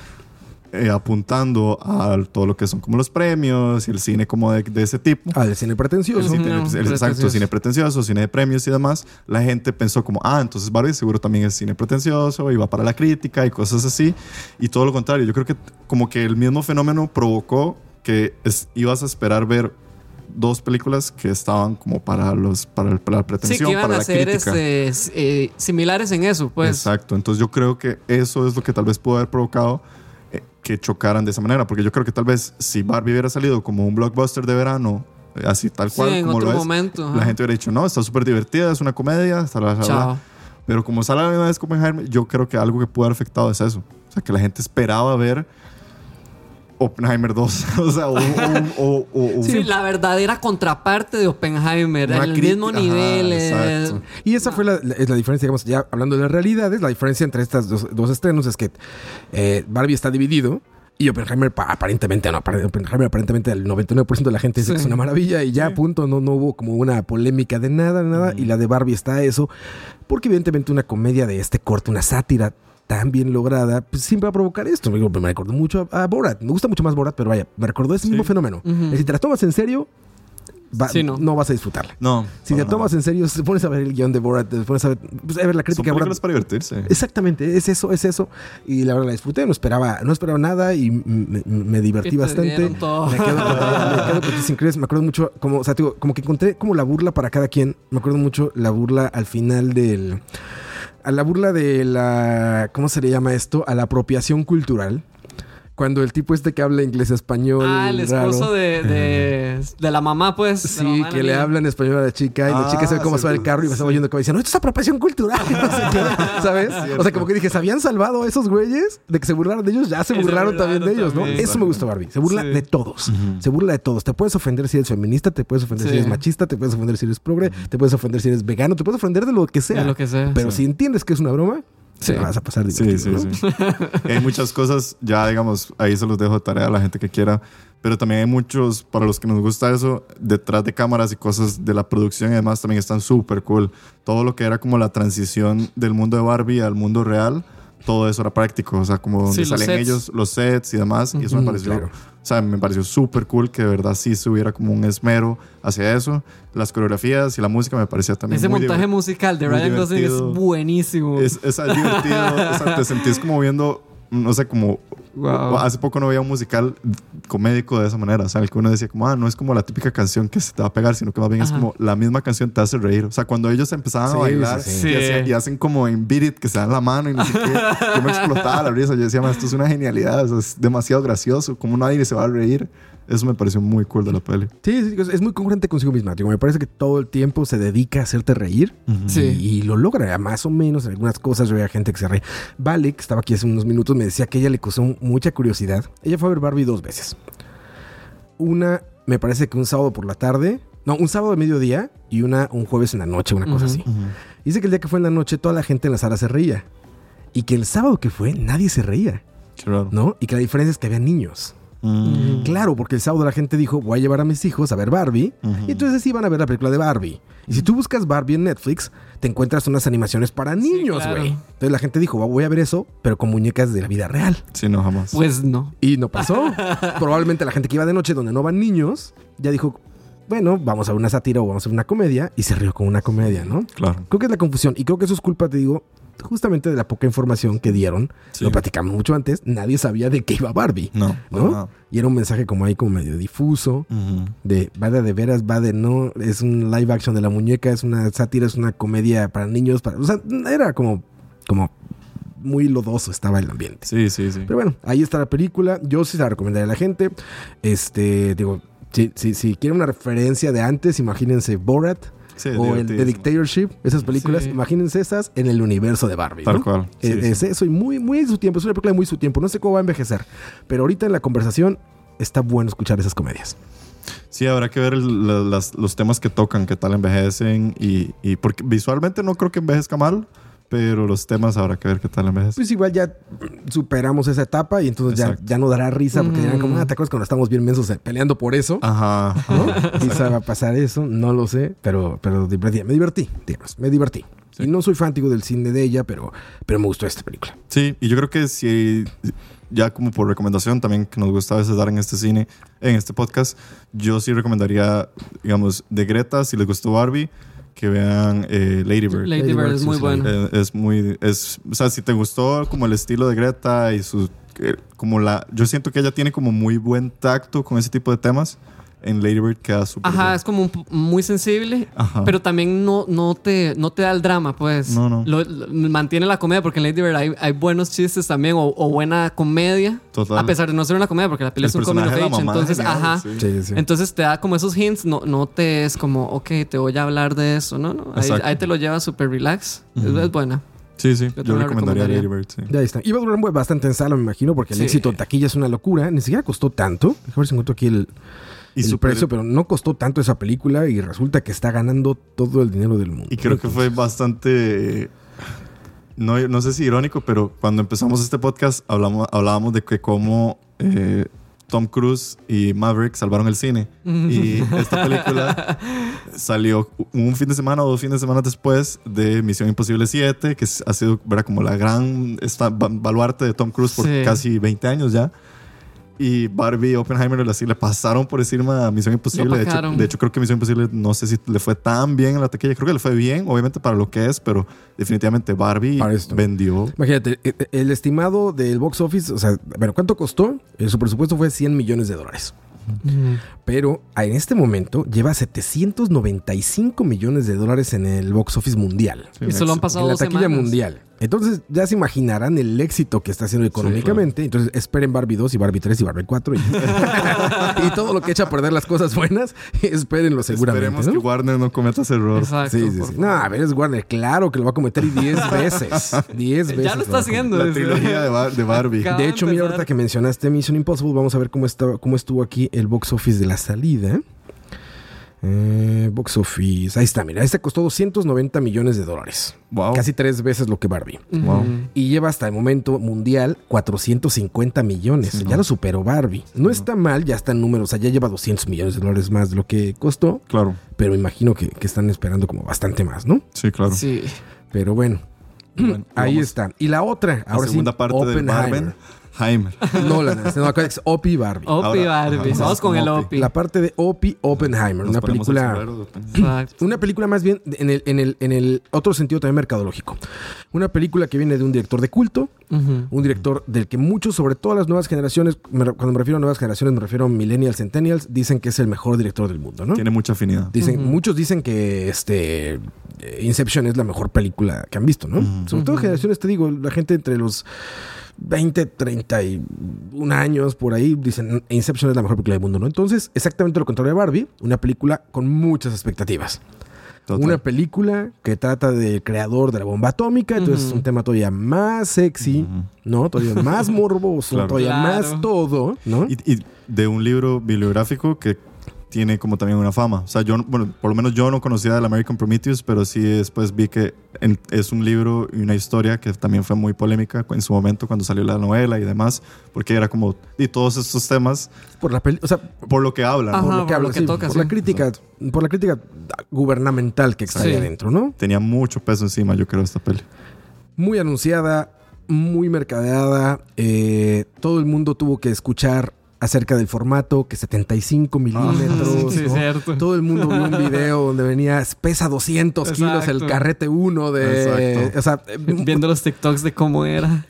eh, apuntando a todo lo que son como los premios y el cine como de, de ese tipo. Ah, del cine pretencioso. El cine, No, el- exacto, pretencioso. cine pretencioso, cine de premios y demás, la gente pensó como, ah, entonces Barbie seguro también es cine pretencioso y va para la crítica y cosas así. Y todo lo contrario, yo creo que como que el mismo fenómeno provocó que es- ibas a esperar ver dos películas que estaban como para los para, el- para la Sí, pretensión, que iban para a la ser crítica. este, eh, similares en eso, pues. Exacto, entonces yo creo que eso es lo que tal vez pudo haber provocado que chocaran de esa manera, porque yo creo que tal vez si Barbie hubiera salido como un blockbuster de verano, eh, así tal Sí, cual en como otro lo es, momento. la gente hubiera dicho, no, está súper divertida, es una comedia, tal, tal, tal, Chao. tal". Pero como sale la misma vez como Oppenheimer, yo creo que algo que pudo haber afectado es eso. O sea, que la gente esperaba ver Oppenheimer 2. [LAUGHS] o sea, o, o, o, o- Sí, la verdadera contraparte de Oppenheimer, el crítica, mismo ajá, nivel. eh. Y esa fue la, la- es la diferencia, digamos, ya hablando de las realidades, la diferencia entre estas dos, dos estrenos es que eh, Barbie está dividido y Oppenheimer pa- aparentemente no, Oppenheimer aparentemente el 99% de la gente dice Sí. que es una maravilla y ya, punto, no, no hubo como una polémica de nada, nada, y la de Barbie está eso, porque evidentemente una comedia de este corte, una sátira tan bien lograda, pues siempre va a provocar esto. Me me recordó mucho a, a Borat, me gusta mucho más Borat, pero vaya, me recordó ese mismo fenómeno. Decir, te la tomas en serio, va- Sí, no. no vas a disfrutarla. No. Si te tomas nada. en serio, si te pones a ver el guion de Borat, te pones a ver, pues, a ver la Son crítica de Borat. películas para divertirse. Exactamente, es eso, es eso. Y la verdad la disfruté, no esperaba, no esperaba nada y me, me divertí bastante. Me quedo, me quedo con tus increíbles. Me acuerdo mucho, como, o sea, te digo, como que encontré como la burla para cada quien. Me acuerdo mucho la burla al final del. A la burla de la. ¿Cómo se le llama esto? A la apropiación cultural. Cuando el tipo este que habla inglés español. Ah, el esposo raro, de, de, de la mamá, pues. Sí, mamá que le niña. habla en español a la chica y la Ah, chica se ve cómo sí, se va el carro y me estaba oyendo que diciendo, esto es apropiación cultural, [LAUGHS] no sé qué, ¿sabes? O sea, como que dije, ¿se habían salvado a esos güeyes de que se burlaran de ellos? Ya se burlaron también de burlaron ellos, ¿no? también. Eso me gusta Barbie. Se burla Sí. de todos. Se burla de todos. Te puedes ofender si eres feminista, te puedes ofender si eres machista, te puedes ofender si eres progre, te puedes ofender si eres vegano, te puedes ofender de lo que sea. De lo que sea. Pero si entiendes que es una broma, Sí. la vas a pasar Sí, divertido, sí, ¿no? sí. [LAUGHS] hay muchas cosas, ya digamos, ahí se los dejo de tarea a la gente que quiera. Pero también hay muchos, para los que nos gusta eso, detrás de cámaras y cosas de la producción y demás también están súper cool. Todo lo que era como la transición del mundo de Barbie al mundo real, todo eso era práctico. O sea, como donde Sí, salen sets. ellos, los sets y demás. Y eso me pareció, claro. O sea, me pareció súper cool que de verdad sí se hubiera como un esmero hacia eso. Las coreografías y la música me parecía también Ese muy montaje musical de Ryan Gosling es buenísimo. es, es divertido. o sea, te sentís como viendo, no sé, como. Wow. Hace poco no veía un musical comédico de esa manera. O sea, el que uno decía, como, ah, no es como la típica canción que se te va a pegar, sino que más bien es Ajá. como la misma canción te hace reír. O sea, cuando ellos empezaban Sí, a bailar sí, sí. Y, Sí. hacían- y hacen como en Beat It, que se dan la mano y no sé qué, yo me explotaba la risa. Yo decía, "Ma, esto es una genialidad. o sea, es demasiado gracioso. Como nadie se va a reír. Eso me pareció muy cool de la peli. Sí, sí, es- es muy congruente consigo misma. Digo, me parece que todo el tiempo se dedica a hacerte reír. Sí. Y, y lo logra, más o menos en algunas cosas. Yo veía gente que se reía. Vale, que estaba aquí hace unos minutos, me decía que ella le causó mucha curiosidad. Ella fue a ver Barbie dos veces. Una, me parece que un sábado por la tarde. No, un sábado de mediodía y una un jueves en la noche, una cosa así. Dice que el día que fue en la noche toda la gente en la sala se reía. Y que el sábado que fue nadie se reía, Qué raro. ¿no? Y que la diferencia es que había niños. Mm. Claro, porque el sábado la gente dijo, voy a llevar a mis hijos a ver Barbie. Y entonces iban a ver la película de Barbie. Y si tú buscas Barbie en Netflix, te encuentras unas animaciones para niños, claro. güey. Entonces la gente dijo, voy a ver eso, pero con muñecas de la vida real. Sí, no, jamás. Pues no. Y no pasó. [LAUGHS] Probablemente la gente que iba de noche donde no van niños, ya dijo, bueno, vamos a ver una sátira o vamos a ver una comedia. Y se rió con una comedia, ¿no? claro. Creo que es la confusión. Y creo que eso es culpa, te digo, justamente de la poca información que dieron. Sí. Lo platicamos mucho antes. Nadie sabía de qué iba Barbie. No, ¿No? nada. Y era un mensaje como ahí, como medio difuso de va de, de veras, va de no, es un live action de la muñeca, es una sátira, es una comedia para niños, para, o sea, era como, como muy lodoso estaba el ambiente. Sí, sí, sí. Pero bueno, ahí está la película, yo sí la recomendaría a la gente, este, digo, si, si, si quieren una referencia de antes, imagínense Borat Sí, o el The. Dictatorship, esas películas, Sí. imagínense esas en el universo de Barbie. Tal ¿no? cual. Sí, sí. es eso y muy, muy en su tiempo, es una película de muy su tiempo, no sé cómo va a envejecer, pero ahorita en la conversación está bueno escuchar esas comedias. Sí, habrá que ver el- la- las- los temas que tocan, qué tal envejecen y, y porque visualmente no creo que envejezca mal, pero los temas habrá que ver qué tal envejecen. Pues igual ya superamos esa etapa y entonces ya, ya no dará risa porque dirán como, Mm. ah, ¿te acuerdas cuando estamos bien mensos eh, peleando por eso? Ajá. ¿No? Quizá va a pasar eso, no lo sé, pero, pero divertí, me divertí, digamos, me divertí. Y no soy fanático del cine de ella, pero, pero me gustó esta película. Sí, y yo creo que si ya como por recomendación también que nos gusta a veces dar en este cine, en este podcast, yo sí recomendaría, digamos, de Greta, si les gustó Barbie, que vean eh, Lady Bird. Lady Lady Bird Bird, es muy bueno. Eh, es muy, es, o sea, si te gustó como el estilo de Greta y su, eh, como la, yo siento que ella tiene como muy buen tacto con ese tipo de temas. En Lady Bird queda súper Ajá, bien. es como un muy sensible, Ajá. pero también no, no, te, no te da el drama, pues. No, no. Lo- lo- mantiene la comedia, porque en Lady Bird hay, hay buenos chistes también, o, o buena comedia. Total. A pesar de no ser una comedia, porque la peli El es un of mamá, Entonces, genial, ajá. sí. Sí, sí. Entonces te da como esos hints, no, no te es como, ok, te voy a hablar de eso, no, no. Ahí, Exacto. ahí te lo lleva súper relax. Es- es, buena. Sí, sí. Yo recomendaría recomendaría. Lady Bird, sí. Ya está. Iba a durar bastante en sala, me imagino, porque el Sí. éxito en taquilla es una locura. Ni siquiera costó tanto. Déjame ver si encuentro aquí el, Y el súper- precio, pero no costó tanto esa película y resulta que está ganando todo el dinero del mundo. Y creo que fue bastante. No, no sé si irónico, pero cuando empezamos este podcast hablamos, hablábamos de que cómo eh, Tom Cruise y Maverick salvaron el cine. Y esta película [LAUGHS] salió un fin de semana o dos fines de semana después de Misión Imposible 7, que ha sido ¿verdad? como la gran esta, baluarte de Tom Cruise por Sí. casi 20 años ya. Y Barbie y Oppenheimer así le pasaron por encima a Misión Imposible. De hecho, de hecho, creo que Misión Imposible no sé si le fue tan bien en la taquilla. Creo que le fue bien, obviamente para lo que es, pero definitivamente Barbie vendió. Imagínate, e- e- el estimado del box office, o sea, bueno, ¿cuánto costó? Eh, Su presupuesto fue 100 millones de dólares. Pero en este momento lleva 795 millones de dólares en el box office mundial. Sí, Y solo han pasado en la taquilla semanas. mundial. Entonces ya se imaginarán el éxito que está haciendo económicamente. Entonces esperen Barbie 2 y Barbie 3 y Barbie 4 y, [LAUGHS] y todo lo que echa a perder las cosas buenas, espérenlo seguramente. Esperemos ¿no? que Warner no cometa ese error. Exacto. Sí, sí, sí. No, a ver, es Warner, claro que lo va a cometer 10 [LAUGHS] veces. 10 veces. Ya lo está haciendo. La desde- trilogía de, Bar- de Barbie. Acá. De hecho, mira, ahorita que mencionaste Mission Impossible, vamos a ver cómo, estaba, cómo estuvo aquí el box office de la salida. Eh, box office. Ahí está, mira. Este costó 290 millones de dólares. Wow. Casi tres veces lo que Barbie. Wow. Y lleva hasta el momento mundial 450 millones. Sí, ya no. lo superó Barbie. No está mal, ya está en números. O sea, ya lleva 200 millones de dólares más de lo que costó. Claro. Pero imagino que, que están esperando como bastante más, ¿no? Sí, claro. Sí. Pero bueno, Bueno, ahí vamos está. Y la otra, a ahora La segunda sí, parte de. Barben. Heimer. [LAUGHS] Nolan, no, acá es Opie Barbie. Opie Barbie. ajá, Vamos con el Opie. La parte de Opie Oppenheimer, Nos una película, Oppenheimer. Una película más bien en el, en el, en el otro sentido también mercadológico. Una película que viene de un director de culto, un director del que muchos, sobre todo las nuevas generaciones, me cuando me refiero a nuevas generaciones, me refiero a millennials, centennials, dicen que es el mejor director del mundo, ¿no? Tiene mucha afinidad. Dicen. Muchos dicen que este Inception es la mejor película que han visto, ¿no? Sobre todo generaciones, te digo, la gente entre los 20, 31 años por ahí dicen Inception es la mejor película del mundo, ¿no? Entonces, exactamente lo contrario de Barbie, una película con muchas expectativas. Total. Una película que trata del creador de la bomba atómica, entonces es un tema todavía más sexy. ¿no? Todavía más morboso, [LAUGHS] Claro. todavía Claro. más todo, ¿no? Y, y de un libro bibliográfico que tiene como también una fama. O sea, yo, no- bueno, por lo menos yo no conocía del American Prometheus, pero sí después vi que en- es un libro y una historia que también fue muy polémica en su momento cuando salió la novela y demás, porque era como, y todos estos temas, Por la peli- o sea, por lo que hablan, Ajá. por lo por que lo habla, que sí, toca, por sí. la crítica, por la crítica gubernamental que está ahí Sí. adentro, ¿no? tenía mucho peso encima, yo creo, esta peli. Muy anunciada, muy mercadeada, eh, todo el mundo tuvo que escuchar acerca del formato, que 75 milímetros, Sí, ¿no? cierto. Todo el mundo vio un [LAUGHS] video donde venía, pesa 200 kilos el carrete 1 de... Exacto. O sea, eh, [LAUGHS] Viendo los TikToks de cómo era.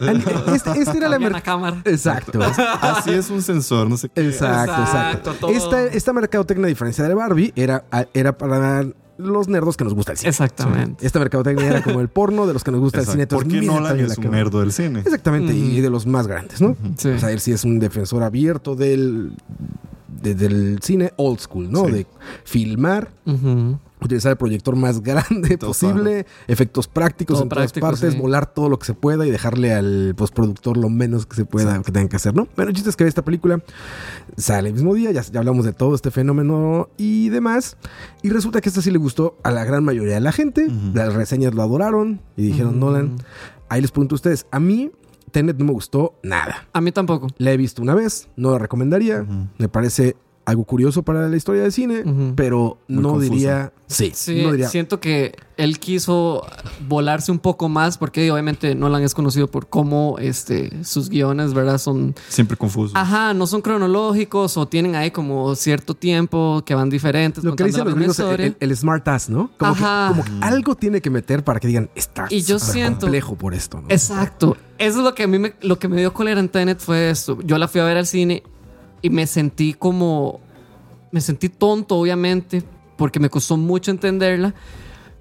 este, este era la... Mer- cámara. Exacto. [LAUGHS] Así es un sensor, no sé qué. Exacto, Exacto, exacto. todo. Esta, esta mercadotecnia, a diferencia de Barbie, era, era para los nerdos que nos gusta el cine. Exactamente. Esta mercadotecnia era como el porno de los que nos gusta el cine. Entonces, Porque mira, Nolan es la un nerdo del cine. Exactamente, y de los más grandes, ¿no? Sí. O sea, él sí es un defensor abierto del, de- del cine old school, ¿no? Sí. De filmar, Ujú. Utilizar el proyector más grande posible, efectos prácticos Todo en todas práctico, partes, sí. volar todo lo que se pueda y dejarle al postproductor lo menos que se pueda que tengan que hacer, ¿no? Bueno, el chiste es que esta película sale el mismo día, ya, ya hablamos de todo este fenómeno y demás, y resulta que esta sí le gustó a la gran mayoría de la gente, las reseñas lo adoraron y dijeron, Ujú. Nolan, ahí les pregunto a ustedes, a mí Tenet no me gustó nada. A mí tampoco. La he visto una vez, no la recomendaría. Me parece algo curioso para la historia del cine, pero Muy no confusa. diría. Sí, Sí, no diría. siento que él quiso volarse un poco más porque obviamente Nolan es conocido por cómo este, sus guiones, ¿verdad? Son, Siempre confuso. ajá, no son cronológicos o tienen ahí como cierto tiempo que van diferentes. Lo que dicen los gringos, el, el- el smart ass, ¿no? Como, que, como que algo tiene que meter para que digan, está Y yo siento- complejo por esto, ¿no? Exacto. Eso es lo que a mí me, lo que me dio cólera en Tenet fue esto. Yo la fui a ver al cine y me sentí como me sentí tonto, obviamente, porque me costó mucho entenderla.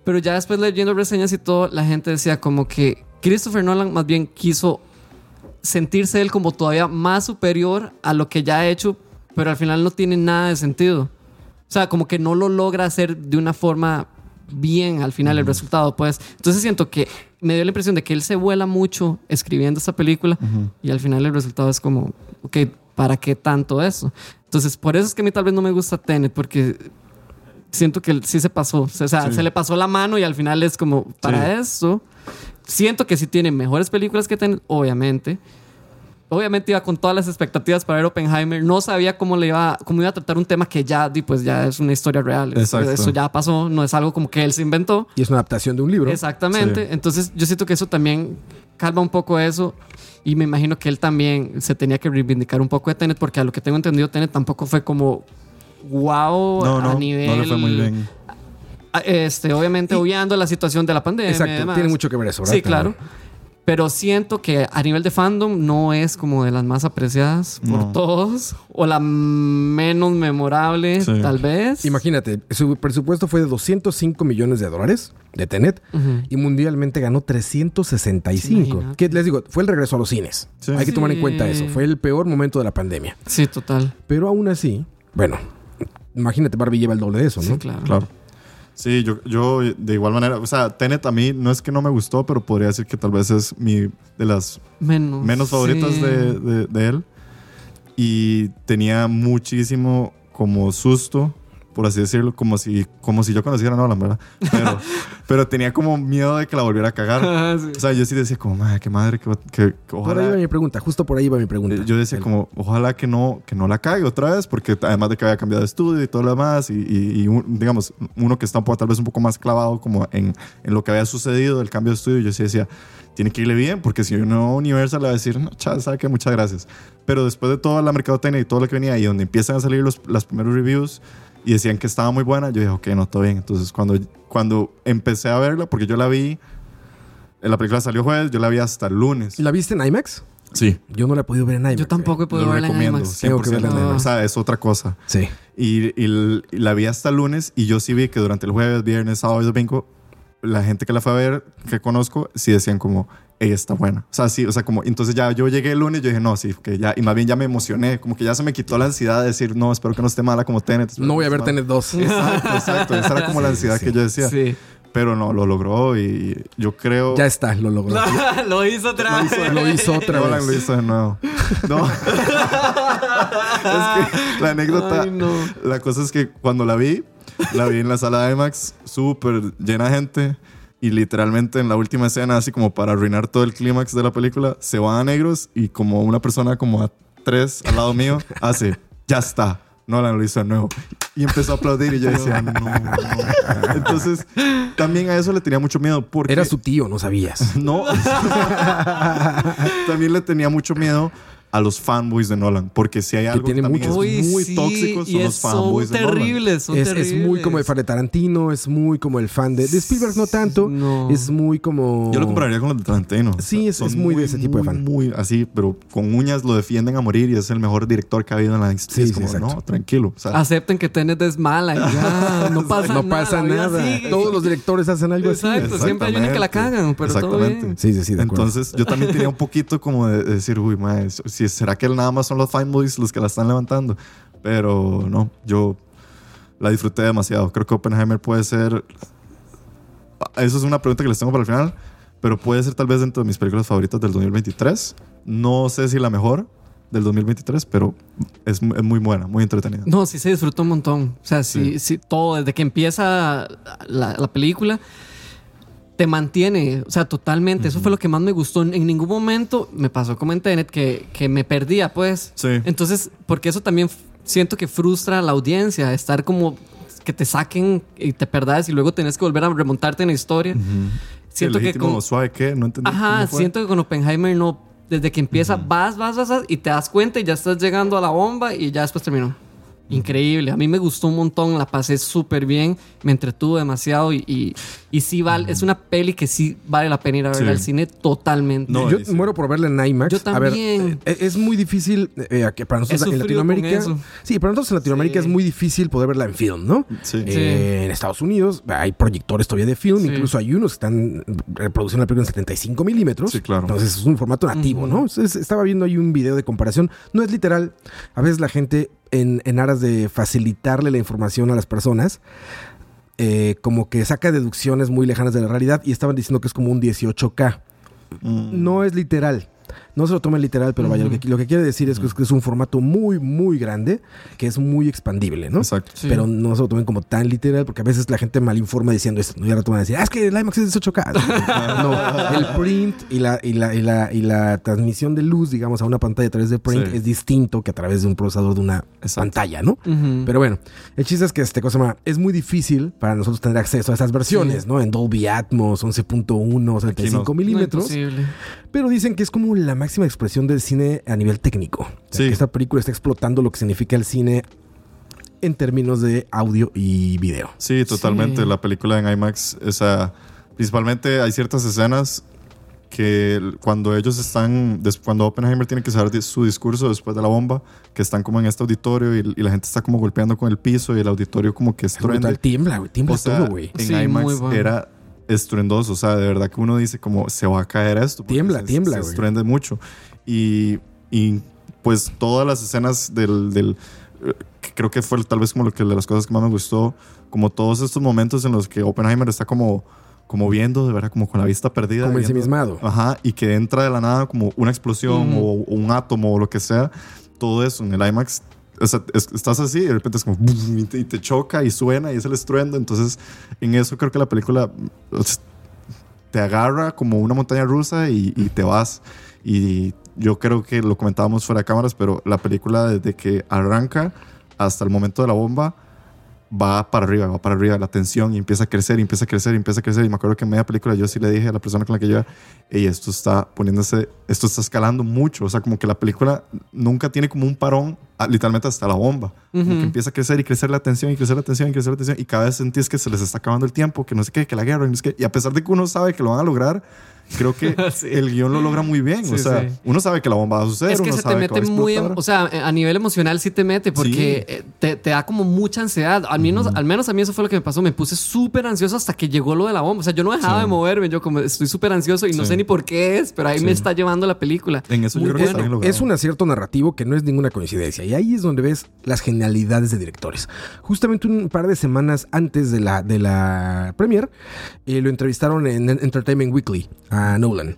Pero ya después leyendo reseñas y todo, la gente decía como que Christopher Nolan más bien quiso sentirse él como todavía más superior a lo que ya ha hecho, pero al final no tiene nada de sentido. O sea, como que no lo logra hacer de una forma bien al final el resultado, pues. Entonces siento que me dio la impresión de que él se vuela mucho escribiendo esta película y al final el resultado es como, ok, ¿para qué tanto eso? Entonces, por eso es que a mí tal vez no me gusta Tenet, porque siento que sí se pasó. O sea, Sí. se le pasó la mano y al final es como, para eso. Siento que sí tiene mejores películas que Tenet, obviamente. Obviamente iba con todas las expectativas para ver Oppenheimer. No sabía cómo le iba, cómo iba a tratar un tema que ya, pues ya es una historia real. Exacto. Eso ya pasó, no es algo como que él se inventó. Y es una adaptación de un libro. Exactamente. Sí. Entonces yo siento que eso también calma un poco eso. Y me imagino que él también se tenía que reivindicar un poco de Tenet, porque a lo que tengo entendido, Tenet tampoco fue como wow No, a no, nivel. no le fue muy bien. Este, obviamente, obviando la situación de la pandemia. y Exacto, demás. tiene mucho que ver eso, ¿verdad? Sí, claro. Pero siento que a nivel de fandom no es como de las más apreciadas por No. todos. O la menos memorable, Sí. tal vez. Imagínate, su presupuesto fue de 205 millones de dólares de Tenet y mundialmente ganó 365. Imagínate. Que les digo, fue el regreso a los cines. Sí. Hay que tomar en Sí. cuenta eso. Fue el peor momento de la pandemia. Sí, total. Pero aún así, bueno, imagínate, Barbie lleva el doble de eso, ¿no? Sí, claro. Claro. Sí, yo, yo de igual manera, o sea, Tenet a mí no es que no me gustó, pero podría decir que tal vez es mi de las Menos. menos favoritas sí. de, de- de él. Y tenía muchísimo como susto, por así decirlo, como si, como si yo conociera a Nolan, ¿verdad? Pero, [LAUGHS] pero tenía como miedo de que la volviera a cagar. [LAUGHS] Ah, sí. O sea, yo sí decía como, madre, qué madre, que, que- que Por ahí va ojalá... mi pregunta, justo por ahí va mi pregunta. Eh, Yo decía El- como, ojalá que no, que no la cague otra vez, porque además de que había cambiado de estudio y todo lo demás, y, y- y un- digamos, uno que está un poco, tal vez un poco más clavado como en, en lo que había sucedido, el cambio de estudio, yo sí decía, tiene que irle bien, porque si no, Universal le va a decir, no, chao, sabe que muchas gracias. Pero después de toda la mercadotecnia y todo lo que venía, y donde empiezan a salir los, las primeros reviews, y decían que estaba muy buena, yo dije, ok, no, todo bien. Entonces, cuando, cuando empecé a verla, porque yo la vi, la película salió jueves, yo la vi hasta el lunes. ¿La viste en IMAX? Sí. Yo no la he podido ver en IMAX. Yo tampoco he podido verla en IMAX. Tengo que verla en 100%. IMAX. O sea, es otra cosa. Sí. Y, y y la vi hasta el lunes y yo sí vi que durante el jueves, viernes, sábado y domingo, la gente que la fue a ver, que conozco, sí decían como, ella está buena. O sea, sí, o sea, como, entonces ya yo llegué el lunes y yo dije, no, sí, que ya, y más bien ya me emocioné, como que ya se me quitó la ansiedad de decir, no, espero que no esté mala como Tenet. No voy a ver mala". Tenet 2. Exacto, exacto. Esa era como la ansiedad que yo decía. Sí. Pero no, lo logró y yo creo... Ya está, lo logró. [LAUGHS] lo hizo otra vez. Lo hizo otra Nolan vez. lo hizo de nuevo. No. [LAUGHS] es que la anécdota. Ay, no. La cosa es que cuando la vi, la vi en la sala de IMAX, súper llena de gente. Y literalmente en la última escena, así como para arruinar todo el clímax de la película, se van a negros y como una persona como a tres al lado mío hace, ya está. Nolan lo hizo de nuevo. Y empezó a aplaudir y yo decía, no, no. Entonces, también a eso le tenía mucho miedo porque... Era su tío, no sabías. [LAUGHS] No. [LAUGHS] También le tenía mucho miedo a los fanboys de Nolan, porque si hay algo que, tiene también muchos. es muy sí, tóxico y son los es- fanboys son de Nolan. son Es, es terribles. muy como el fan de Tarantino, es muy como el fan de, de Spielberg, no tanto. No. Es muy como. Yo lo compararía con los de Tarantino. Sí, es- es muy de ese tipo de muy, fan. Muy así, pero con uñas lo defienden a morir y es el mejor director que ha habido en la historia. Sí, es sí, como, exacto. no, tranquilo. O sea, Acepten que Tenet es mala y ya. No [LAUGHS] pasa no nada. pasa nada. Todos los directores hacen algo así. Exacto, siempre hay una que la cagan, pero todo Exactamente. bien. Sí, sí, sí, de acuerdo. Entonces yo también tenía un poquito como de de decir, uy, madre, si será que nada más son los fanboys los que la están levantando. Pero no, yo la disfruté demasiado. Creo que Oppenheimer puede ser. Eso es una pregunta que les tengo para el final. Pero puede ser tal vez dentro de mis películas favoritas del 2023. No sé si la mejor del 2023, pero es, es muy buena, muy entretenida. No, sí se disfrutó un montón. O sea, sí, sí, todo, desde que empieza la, la película, te mantiene, o sea, totalmente. Eso fue lo que más me gustó. En ningún momento me pasó como en Tenet que, que me perdía, pues. Sí. Entonces, porque eso también siento que frustra a la audiencia, estar como que te saquen y te perdas y luego tenés que volver a remontarte en la historia. Siento que con, suave que no entendí. Ajá, siento que con Oppenheimer no. Desde que empieza, vas, vas, vas, vas, y te das cuenta y ya estás llegando a la bomba y ya después terminó. Increíble. A mí me gustó un montón, la pasé súper bien, me entretuvo demasiado y, y, y sí vale, es una peli que sí vale la pena ir a ver Sí. al cine totalmente. No, yo sí. muero por verla en IMAX. Yo A ver, también. eh, es muy difícil eh, que para nosotros en Latinoamérica. Sí, para nosotros en Latinoamérica Sí. es muy difícil poder verla en film, ¿no? Sí. Eh, En Estados Unidos hay proyectores todavía de film, Sí. incluso hay unos que están reproduciendo la película en 75 milímetros. Sí, claro. Entonces es un formato nativo, ¿no? Entonces, estaba viendo ahí un video de comparación. No es literal. A veces la gente, en, en aras de facilitarle la información a las personas, eh, como que saca deducciones muy lejanas de la realidad y estaban diciendo que es como un 18K. Mm. No es literal. No se lo tomen literal, pero vaya, lo, que, lo que quiere decir es que, es que es un formato muy, muy grande, que es muy expandible, ¿no? Exacto. Sí. Pero no se lo tomen como tan literal, porque a veces la gente mal informa diciendo esto. ¿no? Y ahora te van a decir, ah, es que el IMAX es 18K. [LAUGHS] no, el print y la, y, la, y, la, y la transmisión de luz, digamos, a una pantalla a través de print Sí. es distinto que a través de un procesador de una Exacto. pantalla, ¿no? Pero bueno, el chiste es que este cosa es muy difícil para nosotros tener acceso a esas versiones, Sí. ¿no? En Dolby Atmos, 11.1, 75 no. milímetros. No. Pero dicen que es como la máxima expresión del cine a nivel técnico. O sea, Sí. Que esta película está explotando lo que significa el cine en términos de audio y video. Sí, totalmente. Sí. La película en IMAX, esa, principalmente hay ciertas escenas que cuando ellos están, cuando Oppenheimer tiene que saber su discurso después de la bomba, que están como en este auditorio y, y la gente está como golpeando con el piso y el auditorio como que Es tiembla, güey, tiembla O sea, todo, güey. en Sí, muy IMAX bueno. era estruendoso, o sea, de verdad que uno dice como se va a caer esto. Tiembla, se- tiembla, Se güey. estruende mucho. Y, y pues todas las escenas del, del eh, creo que fue tal vez como lo que de las cosas que más me gustó, como todos estos momentos en los que Oppenheimer está como, como viendo, de verdad, como con la vista perdida. Como ensimismado. Ajá, y que entra de la nada como una explosión Ujú. o, o un átomo o lo que sea. Todo eso en el IMAX. O sea, es- estás así y de repente es como [LAUGHS] y te, choca y suena y es el estruendo. Entonces, en eso creo que la película te agarra como una montaña rusa y, y te vas. Y yo creo que lo comentábamos fuera de cámaras, pero la película desde que arranca hasta el momento de la bomba va para arriba, va para arriba la tensión y empieza a crecer, y empieza a crecer, y empieza a crecer. Y me acuerdo que en media película yo sí le dije a la persona con la que yo iba, "Ey, esto está poniéndose, esto está escalando mucho. O sea, como que la película nunca tiene como un parón, ah, literalmente hasta la bomba. Como que empieza a crecer y crecer la tensión y crecer la tensión y crecer la tensión. Y cada vez sentís que se les está acabando el tiempo, que no sé qué, que la guerra, y no sé qué. Y a pesar de que uno sabe que lo van a lograr, creo que [LAUGHS] Sí. el guion lo logra muy bien. Sí, o sea, sí. uno sabe que la bomba va a suceder. Es que uno se te sabe va mete muy, o sea, a nivel emocional sí te mete porque Sí. eh, te, te da como mucha ansiedad. Al menos, al menos a mí eso fue lo que me pasó. Me puse súper ansioso hasta que llegó lo de la bomba. O sea, yo no dejaba Sí. de moverme. Yo como estoy súper ansioso y no sé ni por qué es, pero ahí Sí. me está llevando la película. En eso yo creo que está bueno. bien. Es un acierto narrativo que no es ninguna coincidencia. Y ahí es donde ves las genialidades de directores. Justamente un par de semanas antes de la, de la premier, eh, lo entrevistaron en Entertainment Weekly a Nolan.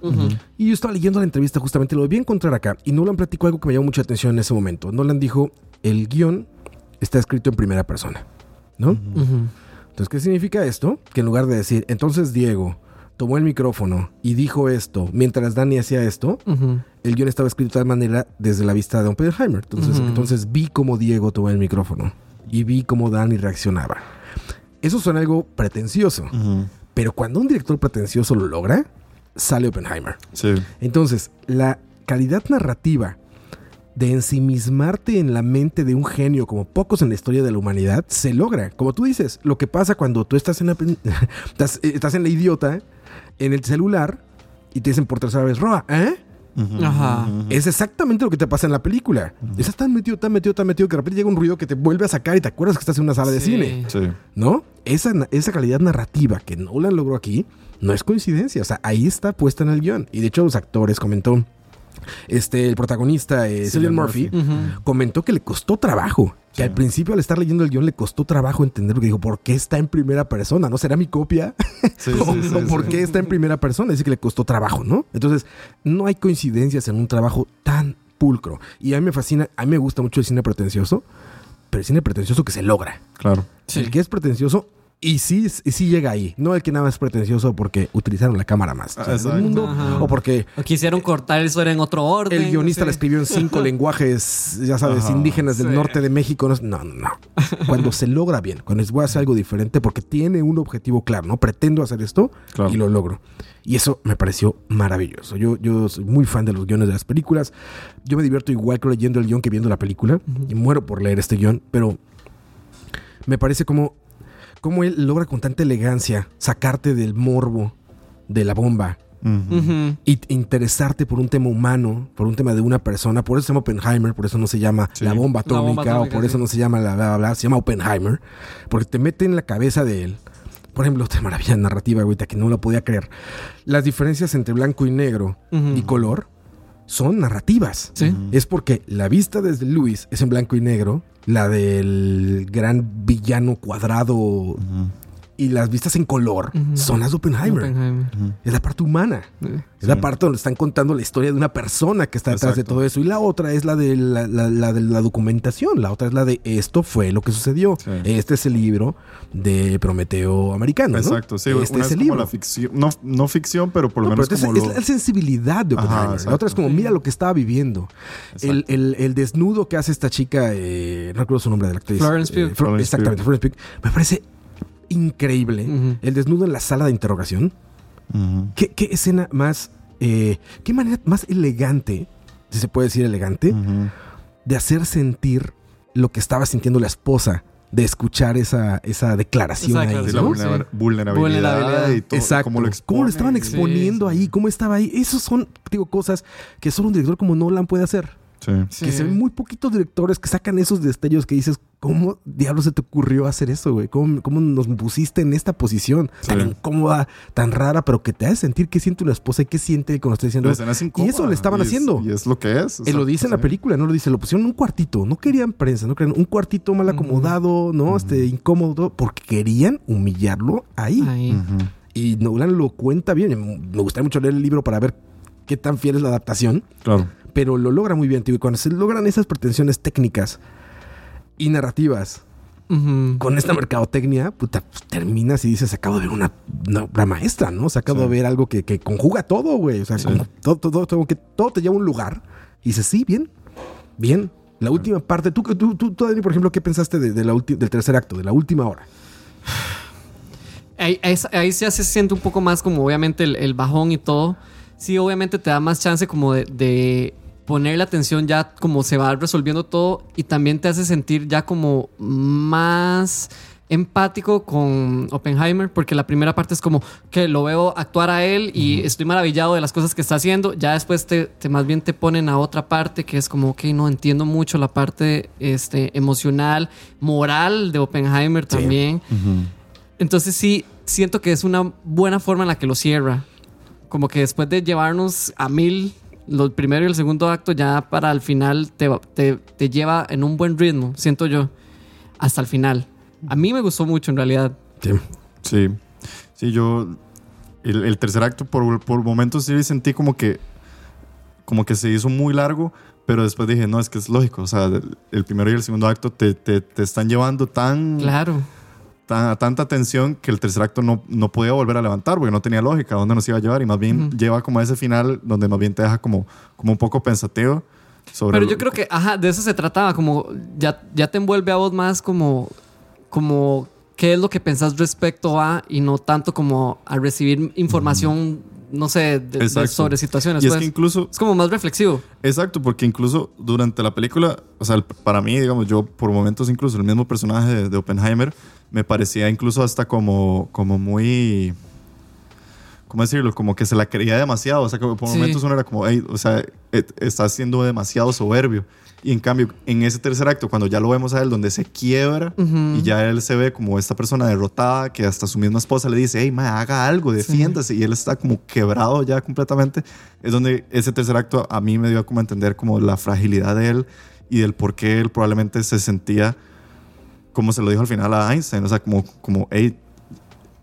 Y yo estaba leyendo la entrevista justamente, lo vi encontrar acá. Y Nolan platicó algo que me llamó mucha atención en ese momento. Nolan dijo, el guion está escrito en primera persona. ¿No? Entonces, ¿qué significa esto? Que en lugar de decir, entonces Diego tomó el micrófono y dijo esto mientras Dani hacía esto, el guion estaba escrito de tal manera desde la vista de Oppenheimer. Entonces, entonces vi cómo Diego tomó el micrófono y vi cómo Dani reaccionaba. Eso suena algo pretencioso, pero cuando un director pretencioso lo logra, sale Oppenheimer. Sí. Entonces, la calidad narrativa de ensimismarte en la mente de un genio como pocos en la historia de la humanidad se logra. Como tú dices, lo que pasa cuando tú estás en la, [LAUGHS] estás, eh, estás en la idiota, en el celular, y te dicen por tercera vez, Roa, ¿eh? Ajá. Es exactamente lo que te pasa en la película. Estás tan metido, tan metido, tan metido que de repente llega un ruido que te vuelve a sacar y te acuerdas que estás en una sala de cine. Sí. ¿No? Esa, esa calidad narrativa que Nolan logró aquí no es coincidencia. O sea, ahí está puesta en el guion. Y de hecho, los actores comentó. Este, el protagonista, eh, Cillian Murphy, comentó que le costó trabajo. Que Sí. al principio, al estar leyendo el guion, le costó trabajo entender porque dijo, ¿por qué está en primera persona? ¿No será mi copia? Sí, [LAUGHS] o, sí, sí, o por sí. qué está en primera persona. Dice que le costó trabajo, ¿no? Entonces, no hay coincidencias en un trabajo tan pulcro. Y a mí me fascina, a mí me gusta mucho el cine pretencioso, pero el cine pretencioso que se logra. Claro. Sí. El que es pretencioso y sí, y sí llega ahí. No el que nada más es pretencioso porque utilizaron la cámara más. O sea, exacto. mundo, o porque O quisieron cortar el suero en otro orden. el guionista la sé. escribió en cinco [LAUGHS] lenguajes, ya sabes, Ajá. indígenas del Sí. norte de México. No, no, no. cuando se logra bien, cuando es voy a hacer algo diferente porque tiene un objetivo claro, ¿no? Pretendo hacer esto Claro. y lo logro. Y eso me pareció maravilloso. Yo, yo soy muy fan de los guiones de las películas. Yo me divierto igual que leyendo el guion que viendo la película. Y muero por leer este guion, pero me parece como, como él logra con tanta elegancia sacarte del morbo de la bomba. Ujú. y interesarte por un tema humano, por un tema de una persona. Por eso se llama Oppenheimer, por eso no se llama Sí. la bomba La bomba atómica, o por eso sí. no se llama la bla, bla, bla, se llama Oppenheimer, porque te mete en la cabeza de él. Por ejemplo, otra maravilla narrativa, ahorita que no lo podía creer. Las diferencias entre blanco y negro y color son narrativas. Sí. Es porque la vista desde Luis es en blanco y negro, la del gran villano cuadrado. Y las vistas en color son las de Oppenheimer. Oppenheimer. Es la parte humana. Es la parte donde están contando la historia de una persona que está detrás de todo eso. Y la otra es la de la, la- la de la documentación. La otra es la de esto fue lo que sucedió. Sí. Este es el libro de Prometeo americano. ¿no? Exacto, sí. Este es es el como libro. la ficción, no, no ficción, pero por lo No, menos pero es, como es lo... la sensibilidad de Ajá, Oppenheimer. la otra es como, mira lo que estaba viviendo. El, el- el desnudo que hace esta chica, eh, no recuerdo su nombre de la actriz. Florence Pugh. Eh, Florence exactamente, Florence Pugh. Me parece increíble. El desnudo en la sala de interrogación. ¿Qué, qué escena más, eh, qué manera más elegante, si se puede decir elegante, de hacer sentir lo que estaba sintiendo la esposa, de escuchar esa, esa declaración ahí, la ¿no? vulner- Sí. vulnerabilidad, Vulnerabilidad. y todo. Exacto. Cómo lo, ¿Cómo lo expone estaban exponiendo Sí, ahí? ¿Cómo estaba ahí? Esos son, digo, cosas que solo un director como Nolan puede hacer. Sí. Sí. Que se ven muy poquitos directores que sacan esos destellos que dices, ¿cómo diablos se te ocurrió hacer eso, güey? ¿Cómo, cómo nos pusiste en esta posición tan incómoda, tan rara, pero que te hace sentir qué siente una esposa y qué siente cuando está diciendo... Y eso le estaban y es- haciendo. Y es lo que es. Él lo dice en la sí. película, no lo dice, lo pusieron en un cuartito, no querían prensa, no querían un cuartito mal acomodado, no, este incómodo, porque querían humillarlo ahí. Y Nolan lo cuenta bien. Me gustaría mucho leer el libro para ver qué tan fiel es la adaptación, Claro. Pero lo logra muy bien, tío. Y cuando se logran esas pretensiones técnicas y narrativas con esta mercadotecnia, puta, pues, terminas y dices, acabo de ver una, una obra maestra, ¿no? O sea, acabo Sí. de ver algo que, que conjuga todo, güey. O sea, Sí. todo, todo, todo, que todo te lleva a un lugar. Y dices, sí, bien, bien. La última parte, tú, tú, tú, tú, Dani, por ejemplo, ¿qué pensaste de, de la del tercer acto, de la última hora? Ahí, ahí, ahí ya se siente un poco más como obviamente el, el bajón y todo. Sí, obviamente te da más chance como de, de poner la atención ya como se va resolviendo todo y también te hace sentir ya como más empático con Oppenheimer porque la primera parte es como que lo veo actuar a él y estoy maravillado de las cosas que está haciendo ya después te, te más bien te ponen a otra parte que es como ok no entiendo mucho la parte este emocional moral de Oppenheimer también Ujú. entonces sí, siento que es una buena forma en la que lo cierra. Como que después de llevarnos a mil, lo primero y el segundo acto, ya para el final te, te, te lleva en un buen ritmo, siento yo, hasta el final. A mí me gustó mucho en realidad. Sí. Sí. Sí, yo. El, el tercer acto, por, por momentos sí sentí como que. Como que se hizo muy largo, pero después dije, no, es que es lógico. O sea, el, el primero y el segundo acto te, te, te están llevando tan, Claro. Tanta tensión que el tercer acto no, no podía volver a levantar porque no tenía lógica dónde nos iba a llevar. Y más bien lleva como a ese final donde más bien te deja como, como un poco pensativo sobre. Pero lo- yo creo que, ajá, de eso se trataba, como ya, ya te envuelve a vos más como, como qué es lo que pensás respecto a y no tanto como a recibir información, no sé, de- de- sobre situaciones. Y es pues. que incluso es como más reflexivo. Exacto, porque incluso durante la película, o sea, el- para mí, digamos, yo por momentos incluso el mismo personaje de, de Oppenheimer me parecía incluso hasta como, como muy, ¿cómo decirlo? Como que se la creía demasiado, o sea, que por Sí. momentos uno era como, "Ey, o sea, et- está siendo demasiado soberbio. Y en cambio, en ese tercer acto, cuando ya lo vemos a él, donde se quiebra y ya él se ve como esta persona derrotada, que hasta su misma esposa le dice, hey, ma, haga algo, defiéndase, y él está como quebrado ya completamente, es donde ese tercer acto a mí me dio como a entender como la fragilidad de él y del por qué él probablemente se sentía, como se lo dijo al final a Einstein, o sea, como, como hey,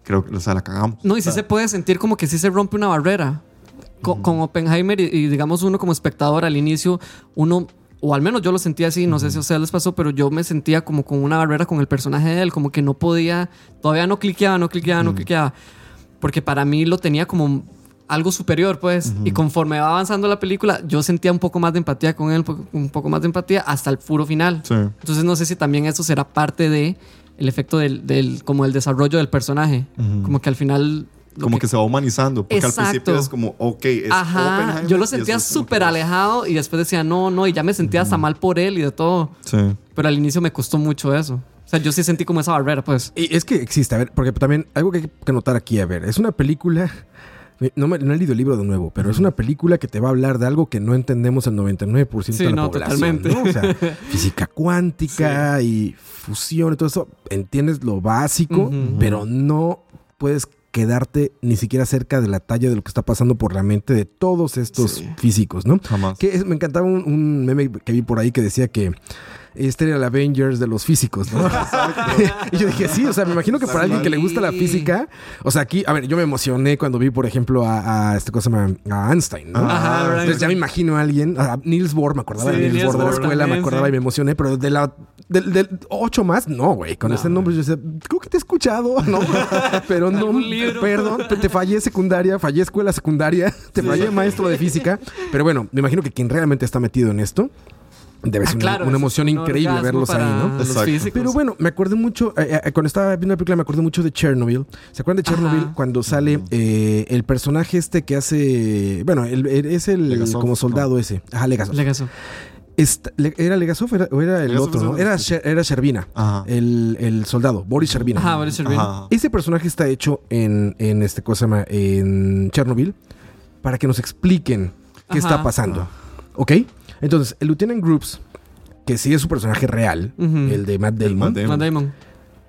creo que, o sea, la cagamos. No, y sí se puede sentir como que sí se rompe una barrera. Con, con Oppenheimer y, y digamos uno como espectador al inicio, uno, o al menos yo lo sentía así, no sé si a ustedes les pasó, pero yo me sentía como con una barrera con el personaje de él, como que no podía, todavía no cliqueaba, no cliqueaba, no cliqueaba. Porque para mí lo tenía como algo superior, pues. Y conforme va avanzando la película, yo sentía un poco más de empatía con él, un poco- más de empatía hasta el puro final. Sí. Entonces no sé si también eso será parte de el efecto del, del como el desarrollo del personaje. Como que al final... Como que se va humanizando. Porque Exacto. al principio es como, ok, es Ajá, yo lo sentía súper alejado y después decía, no, no, y ya me sentía hasta mal por él y de todo. Sí. Pero al inicio me costó mucho eso. O sea, yo sí sentí como esa barrera, pues. Y es que existe, a ver, porque también algo que hay que notar aquí, a ver, es una película. No, me- no he leído el libro de nuevo, pero es una película que te va a hablar de algo que no entendemos el 99% Sí, de la no, población. totalmente. ¿no? O sea, [LAUGHS] física cuántica y fusión y todo eso. Entiendes lo básico, pero no puedes quedarte ni siquiera cerca de la talla de lo que está pasando por la mente de todos estos Sí. físicos, ¿no? Jamás. Que es- me encantaba un, un meme que vi por ahí que decía que este era el Avengers de los físicos, ¿no? [LAUGHS] y yo dije, sí, o sea, me imagino que para alguien que le gusta la física, o sea, aquí, a ver, yo me emocioné cuando vi, por ejemplo, a, a este cosa, a Einstein, ¿no? Ajá, Entonces right. ya me imagino a alguien, a Niels Bohr, me acordaba Sí, de Niels, Niels Bohr de la escuela, me acordaba sí. y me emocioné, pero de la del, del ocho más, no, güey, con No. ese nombre yo decía, creo que te he escuchado, [LAUGHS] ¿no? Pero no, perdón, te, te fallé secundaria, fallé escuela secundaria, te fallé maestro de física, pero bueno, me imagino que quien realmente está metido en esto debe Ah, ser una- claro, emoción un increíble verlos ahí, ¿no? Exacto. Pero bueno, me acordé mucho, eh, eh, cuando estaba viendo la película, me acordé mucho de Chernobyl. ¿Se acuerdan de Chernobyl? Ajá. Cuando sale eh, el personaje este que hace. Bueno, el- el- es el Legasov, como soldado ese. Ajá, Legasov. Legazo. Esta- le- ¿Era Legasov era- o era el Legasov otro? ¿no? Era, era Shervina, Ajá. el, el soldado, Boris Shervina. Ajá, Boris Shervin. Ajá. Ese personaje está hecho en, en este cosa, se llama, en Chernobyl, para que nos expliquen qué Ajá. está pasando. ¿Ok? Entonces, el Lieutenant Groups, que sí es su personaje real, el de Matt El Damon, Matt Damon. Matt Damon.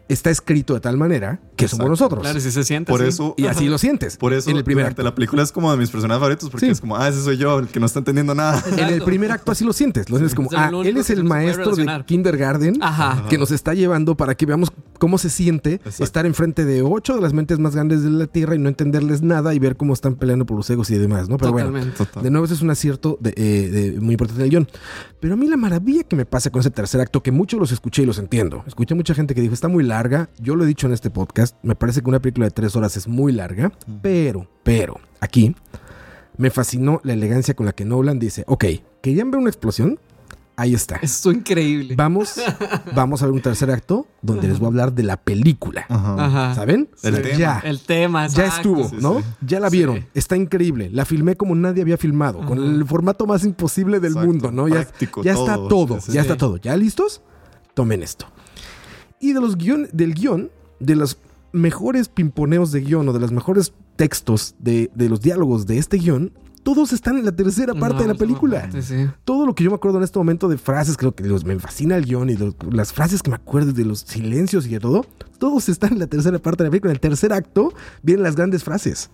está escrito de tal manera que somos Exacto. nosotros. Claro, sí se siente. Por sí. eso, Y así lo sientes. por eso en el primer acto. la película es como de mis personajes favoritos porque Sí. es como, ah, ese soy yo, el que no está entendiendo nada. En el primer acto así lo sientes. Lo sientes como, ah, él es el puede maestro de kindergarten Ajá. que nos está llevando para que veamos cómo se siente Exacto. estar enfrente de ocho de las mentes más grandes de la Tierra y no entenderles nada y ver cómo están peleando por los egos y demás, ¿no? Pero bueno. Total. de nuevo ese es un acierto de, eh, de- muy importante del guion. Pero a mí la maravilla que me pasa con ese tercer acto, que muchos los escuché y los entiendo. Escuché mucha gente que dijo, está muy larga. Yo lo he dicho en este podcast. Me parece que una película de tres horas es muy larga. Pero, pero, aquí me fascinó la elegancia con la que Nolan dice, ok, ¿querían ver una explosión? Ahí está. Esto es increíble. Vamos, [LAUGHS] vamos a ver un tercer acto donde les voy a hablar de la película. Ajá. ¿Saben? El Sí. tema. Ya. El tema, Ya estuvo, Sí, ¿no? sí. Ya la vieron. Está increíble. La filmé como nadie había filmado, con el formato más imposible del Exacto. mundo, ¿no? Ya, Práctico, ya está todo. todo, Sí, sí, ya está todo. ¿Ya listos? Tomen esto. Y de los guion, del guion, de los mejores pimponeos de guion o de los mejores textos de, de los diálogos de este guion, todos están en la tercera parte No, de la película parte, sí. todo lo que yo me acuerdo en este momento de frases, creo que los, me fascina el guion y los- las frases que me acuerdo de los silencios y de todo, todos están en la tercera parte de la película. En el tercer acto vienen las grandes frases,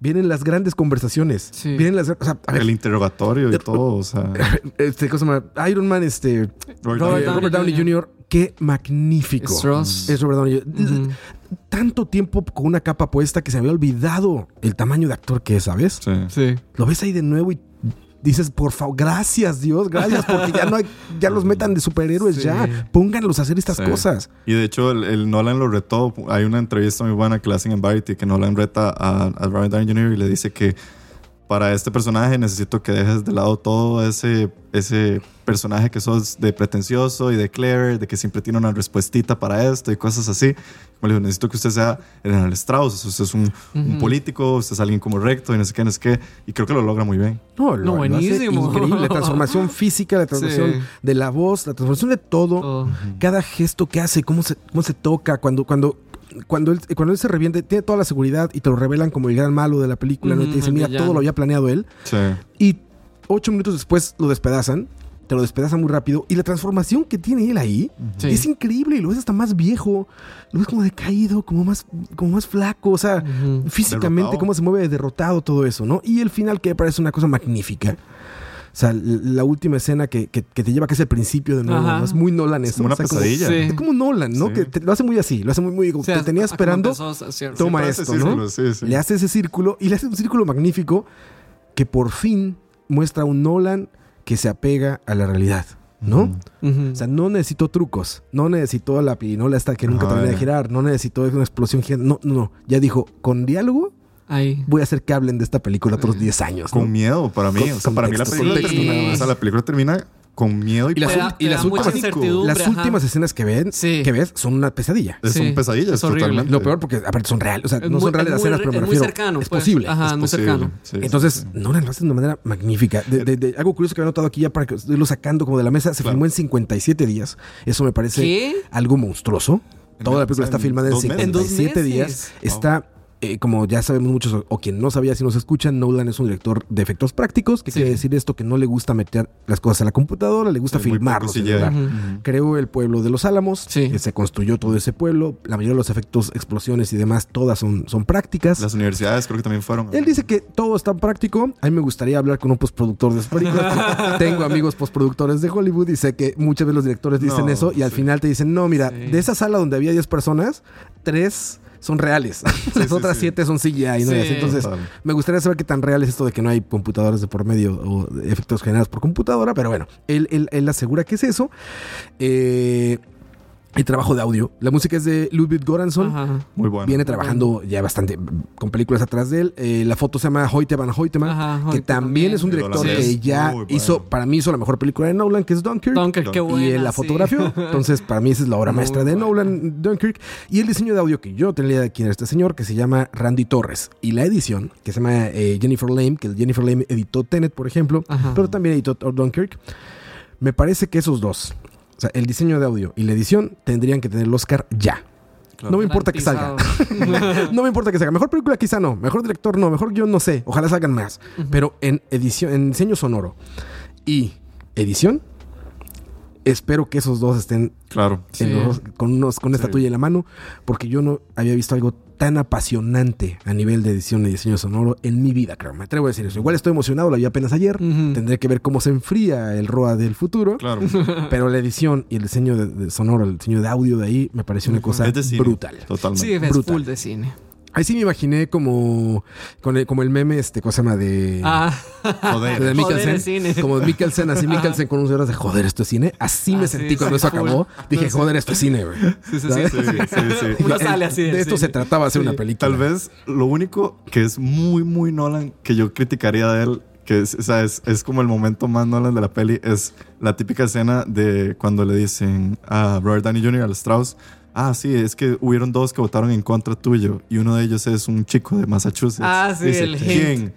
vienen las grandes conversaciones, Sí. vienen las... O sea, a ver, El interrogatorio y todo, o sea. [LAUGHS] este, cosa más- Iron Man, este, Robert Robert Downey Robert Downey Jr. Jr., qué magnífico. Strauss. Es Robert Downey Jr. Tanto tiempo con una capa puesta que se había olvidado el tamaño de actor que es, ¿sabes? Sí. Sí. Lo ves ahí de nuevo y dices, por favor, gracias Dios, gracias, porque ya no hay, ya los metan de superhéroes, Sí. ya, pónganlos a hacer estas Sí. cosas. Y de hecho, el, el Nolan lo retó. Hay una entrevista muy buena que le hacen en Variety que Nolan reta a, a Robert Downey Jr. y le dice que para este personaje necesito que dejes de lado todo ese, ese personaje que sos de pretencioso y de clever, de que siempre tiene una respuestita para esto y cosas así. Como le digo, necesito que usted sea General Strauss, usted es un, un Ujú. político, usted es alguien como recto y no sé qué, no sé qué. Y creo que lo logra muy bien. No, No, hace buenísimo. increíble. La transformación [LAUGHS] física, la transformación Sí. de la voz, la transformación de todo. Todo. Cada gesto que hace, cómo se, cómo se toca, cuando, cuando, cuando, él, cuando él se reviente, tiene toda la seguridad y te lo revelan como el gran malo de la película, ¿no? Y te dicen, mira, todo lo había planeado él. Sí. Y ocho minutos después lo despedazan. Te lo despedazan muy rápido. Y la transformación que tiene él ahí Sí. es increíble. Y lo ves hasta más viejo. Lo ves como decaído, como más, como más flaco. O sea, físicamente, Derrotado. cómo se mueve derrotado, todo eso, ¿no? Y el final que me parece una cosa magnífica. O sea, la última escena que, que- que te lleva casi al principio de nuevo. ¿no? Es muy Nolan Es eso. como una o sea, pesadilla. Sí. es como Nolan, ¿no? Sí. Que te- lo hace muy así. Lo hace muy, muy... O sea, te tenía como esperando. empezó, Toma esto, ¿no? círculos, sí, sí. Le hace ese círculo y le hace un círculo magnífico que por fin muestra un Nolan que se apega a la realidad, ¿no? O sea, no necesitó trucos, no necesitó la pirinola hasta que nunca termina de girar, no necesitó una explosión gigante, no, no, no. Ya dijo, con diálogo Ahí. voy a hacer que hablen de esta película otros 10 años. ¿no? Con miedo para mí. Con- o sea, para mí la película, termina, o sea, la película termina con miedo y, Y las, da- y las últimas, ajá. escenas que ven, Sí. que ves son una pesadilla. es Sí, un pesadilla, es horrible. totalmente. Lo peor porque aparte son reales, o sea, Es no muy- son reales es las muy- escenas, pero me es muy refiero, cercano, es pues. posible. Ajá, Es muy posible. cercano. Sí, Entonces. Nolan lo hace de una manera magnífica. De, de- de- algo curioso que había notado aquí ya para que irlo sacando como de la mesa, se Claro. filmó en 57 días. Eso me parece ¿Qué? algo monstruoso. Toda la película está filmada en dos meses. En dos 57 meses. días. Está, eh, como ya sabemos muchos, o, o quien no sabía si nos escuchan, Nolan es un director de efectos prácticos. ¿Qué Sí. quiere decir esto? Que no le gusta meter las cosas a la computadora, le gusta Sí, filmarlos. Ujú. Creó el pueblo de los Álamos, Sí. que se construyó todo ese pueblo. La mayoría de los efectos, explosiones y demás, todas son, son prácticas. Las universidades creo que también fueron. Él dice que todo es tan práctico. A mí me gustaría hablar con un postproductor de películas. [LAUGHS] Tengo amigos postproductores de Hollywood y sé que muchas veces los directores dicen No, eso y al sí. final te dicen, no, mira, Sí. de esa sala donde había 10 personas, tres son reales. [LAUGHS] Las sí, otras sí. siete son CGI. ¿no? Y Sí. así. Entonces, me gustaría saber qué tan real es esto de que no hay computadoras de por medio o efectos generados por computadora, pero bueno, él, él, él asegura que es eso. Eh, el trabajo de audio. La música es de Ludwig Göransson. Ajá. Muy bueno. Viene trabajando ya bastante con películas atrás de él. Eh, la foto se llama Hoyte van Hoytema, Ajá, que Hoyte también también. es un director que ya bueno. hizo, para mí hizo la mejor película de Nolan, que es Dunkirk. Dunkirk, qué buena. y él la sí. fotografió. [LAUGHS] Entonces, para mí esa es la obra Muy maestra de buena. Nolan, Dunkirk. Y el diseño de audio que yo tenía de quién era este señor, que se llama Randy Torres. Y la edición, que se llama eh, Jennifer Lame, que Jennifer Lame editó Tenet, por ejemplo, Ajá. pero también editó Dunkirk. Me parece que esos dos, o sea, el diseño de audio y la edición, tendrían que tener el Oscar ya. Claro. No me importa que salga. [LAUGHS] No me importa que salga. Mejor película quizá no. Mejor director no. Mejor guion no sé. Ojalá salgan más. Pero en edición, en diseño sonoro y edición, espero que esos dos estén Claro. en Sí. los- con, unos, con esta Sí. tuya en la mano. Porque yo no había visto algo tan apasionante a nivel de edición y diseño sonoro en mi vida, creo. Me atrevo a decir eso. Igual estoy emocionado, la vi apenas ayer. Tendré que ver cómo se enfría el ROA del futuro. Claro. [LAUGHS] Pero la edición y el diseño de, de sonoro, el diseño de audio de ahí, me pareció una cosa Es de cine. brutal. Totalmente. Sí, es Brutal. full de cine. Ahí sí me imaginé como, con el, como el meme, este, ¿cómo se llama? De, Ah, Joder. de Joder, Mikkelsen. cine. Como de Mikkelsen, así Mikkelsen con un cerebro de joder, esto es cine. Así me Ah, sí, sentí cuando sí, eso full. acabó. Dije, No, sí. joder, esto es cine, güey. [LAUGHS] sí, sí, sí. Sí, sí, [LAUGHS] sí. Uno sale así De esto se trataba de hacer Sí. una película. Tal vez lo único que es muy, muy Nolan que yo criticaría de él, que es, o sea, es, es como el momento más Nolan de la peli, es la típica escena de cuando le dicen a Robert Downey Jr. al Strauss. Ah, sí, es que hubieron dos que votaron en contra tuyo y uno de ellos es un chico de Massachusetts. Ah, sí, Dice, el hate. ¿Quién?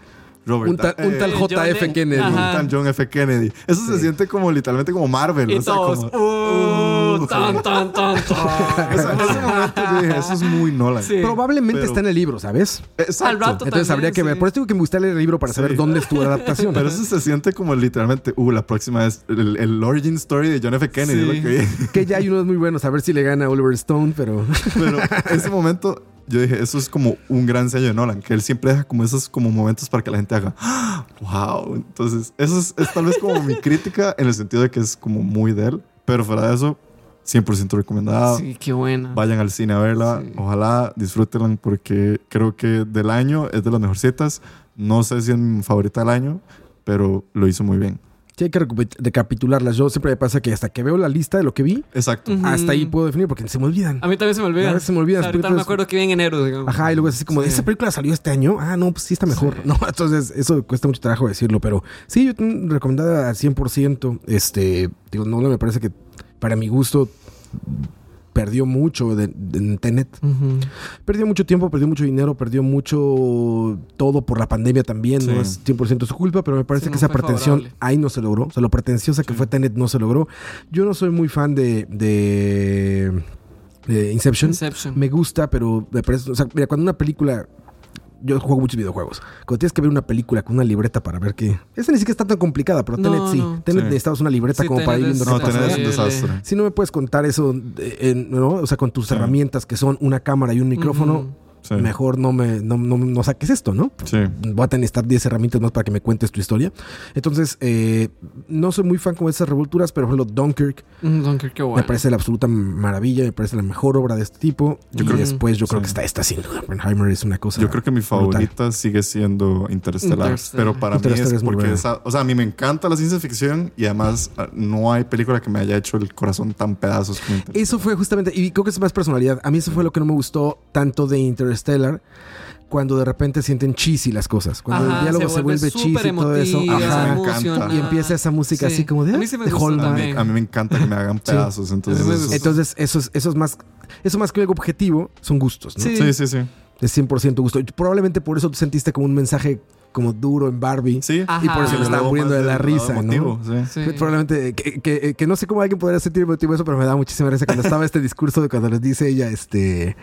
Robert. Un tal, un eh, tal JF F. Kennedy. Ajá. un tal John F. Kennedy. Eso se siente como literalmente como Marvel. Y o sea, todos. como- Uh, Uh, tan, tan, tan, [LAUGHS] ese momento yo dije, eso es muy Nolan. Sí. Probablemente Pero- está en el libro, ¿sabes? Exacto. Al rato Entonces también, habría que ver. sí. Por eso digo que me leer el libro para saber dónde estuvo la adaptación. [LAUGHS] Pero eso se siente como literalmente, uh, la próxima es el, el origin story de John F. Kennedy. Sí. es lo que ya hay unos muy buenos. A ver si le gana a Oliver Stone, pero... Pero en ese momento yo dije, eso es como un gran sello de Nolan, que él siempre deja como esos como momentos para que la gente haga, [GASPS] "Ah, wow. Entonces, eso es, es tal vez como mi crítica en el sentido de que es como muy de él. Pero fuera de eso, 100% recomendada. Sí, qué buena. Vayan al cine a verla. Sí. Ojalá disfrútenla porque creo que del año es de las mejorcitas. No sé si es mi favorita del año, pero lo hizo muy bien. Sí, hay que recapitularlas. Yo siempre me pasa que hasta que veo la lista de lo que vi, Exacto. Hasta ahí puedo definir porque se me olvidan. A mí también se me olvida. A se me olvidan las Ahorita no me acuerdo que vi en enero, digamos. Ajá, y luego es así como, Sí. ¿esa película salió este año? Ah, no, pues sí está mejor. [LAUGHS] No, entonces eso cuesta mucho trabajo decirlo, pero sí, yo tengo recomendada al 100%. Este, digo, no me parece que para mi gusto perdió mucho de, de- en Tenet. Ujú. Perdió mucho tiempo, perdió mucho dinero, perdió mucho todo por la pandemia también. Sí. No es 100% su culpa, pero me parece Sí, que no esa pretensión favorable. ahí no se logró. O sea, lo pretenciosa que fue Tenet no se logró. Yo no soy muy fan de, de, de Inception. Inception. Me gusta, pero me parece. O sea, mira, cuando una película. Yo juego muchos videojuegos. Cuando tienes que ver una película con una libreta para ver que. Esa ni siquiera está tan complicada, pero No, Tenet sí. no. Tenet Sí. necesitabas una libreta Sí, como para ir Tenet viendo es- No, qué pasa. tenés un desastre. Si no me puedes contar eso, eh, en- ¿no? O sea, con tus Sí. herramientas que son una cámara y un micrófono. Sí. mejor no me no, no- no saques esto, ¿no? Sí. Voy a necesitar 10 herramientas más para que me cuentes tu historia. Entonces, eh, no soy muy fan con esas revolturas, pero por ejemplo, Dunkirk Mm, Dunkirk, qué me bueno. parece la absoluta maravilla, me parece la mejor obra de este tipo. Yo y creo que- después yo creo que está esta sin duda. Oppenheimer es una cosa. Yo creo que mi brutal. favorita sigue siendo Interstellar. Interstellar. Pero para mí Interstellar es es muy porque esa, o sea, a mí me encanta la ciencia ficción y además ah, no hay película que me haya hecho el corazón tan pedazos como Interstellar. Eso fue justamente, y creo que es más personalidad. A mí eso fue lo que no me gustó tanto de Interstellar cuando de repente sienten cheesy las cosas. Cuando Ajá, el diálogo se, vuelve súper cheesy y todo eso. Ajá. Y empieza esa música así como de, A mí me de gusta también. A mí me encanta que me hagan pedazos. Entonces, eso-. Entonces, eso es, eso es más, eso más que algo objetivo, son gustos, ¿no? Sí. sí, sí, sí. Es 100% gusto. Probablemente por eso tú sentiste como un mensaje como duro en Barbie. Sí. Ajá. Y por eso Ah. me estaba muriendo de la risa, ¿no? sí. Sí. Probablemente, que, que- que no sé cómo alguien podría sentir emotivo eso, pero me da muchísima risa cuando estaba este discurso de cuando les dice ella, este...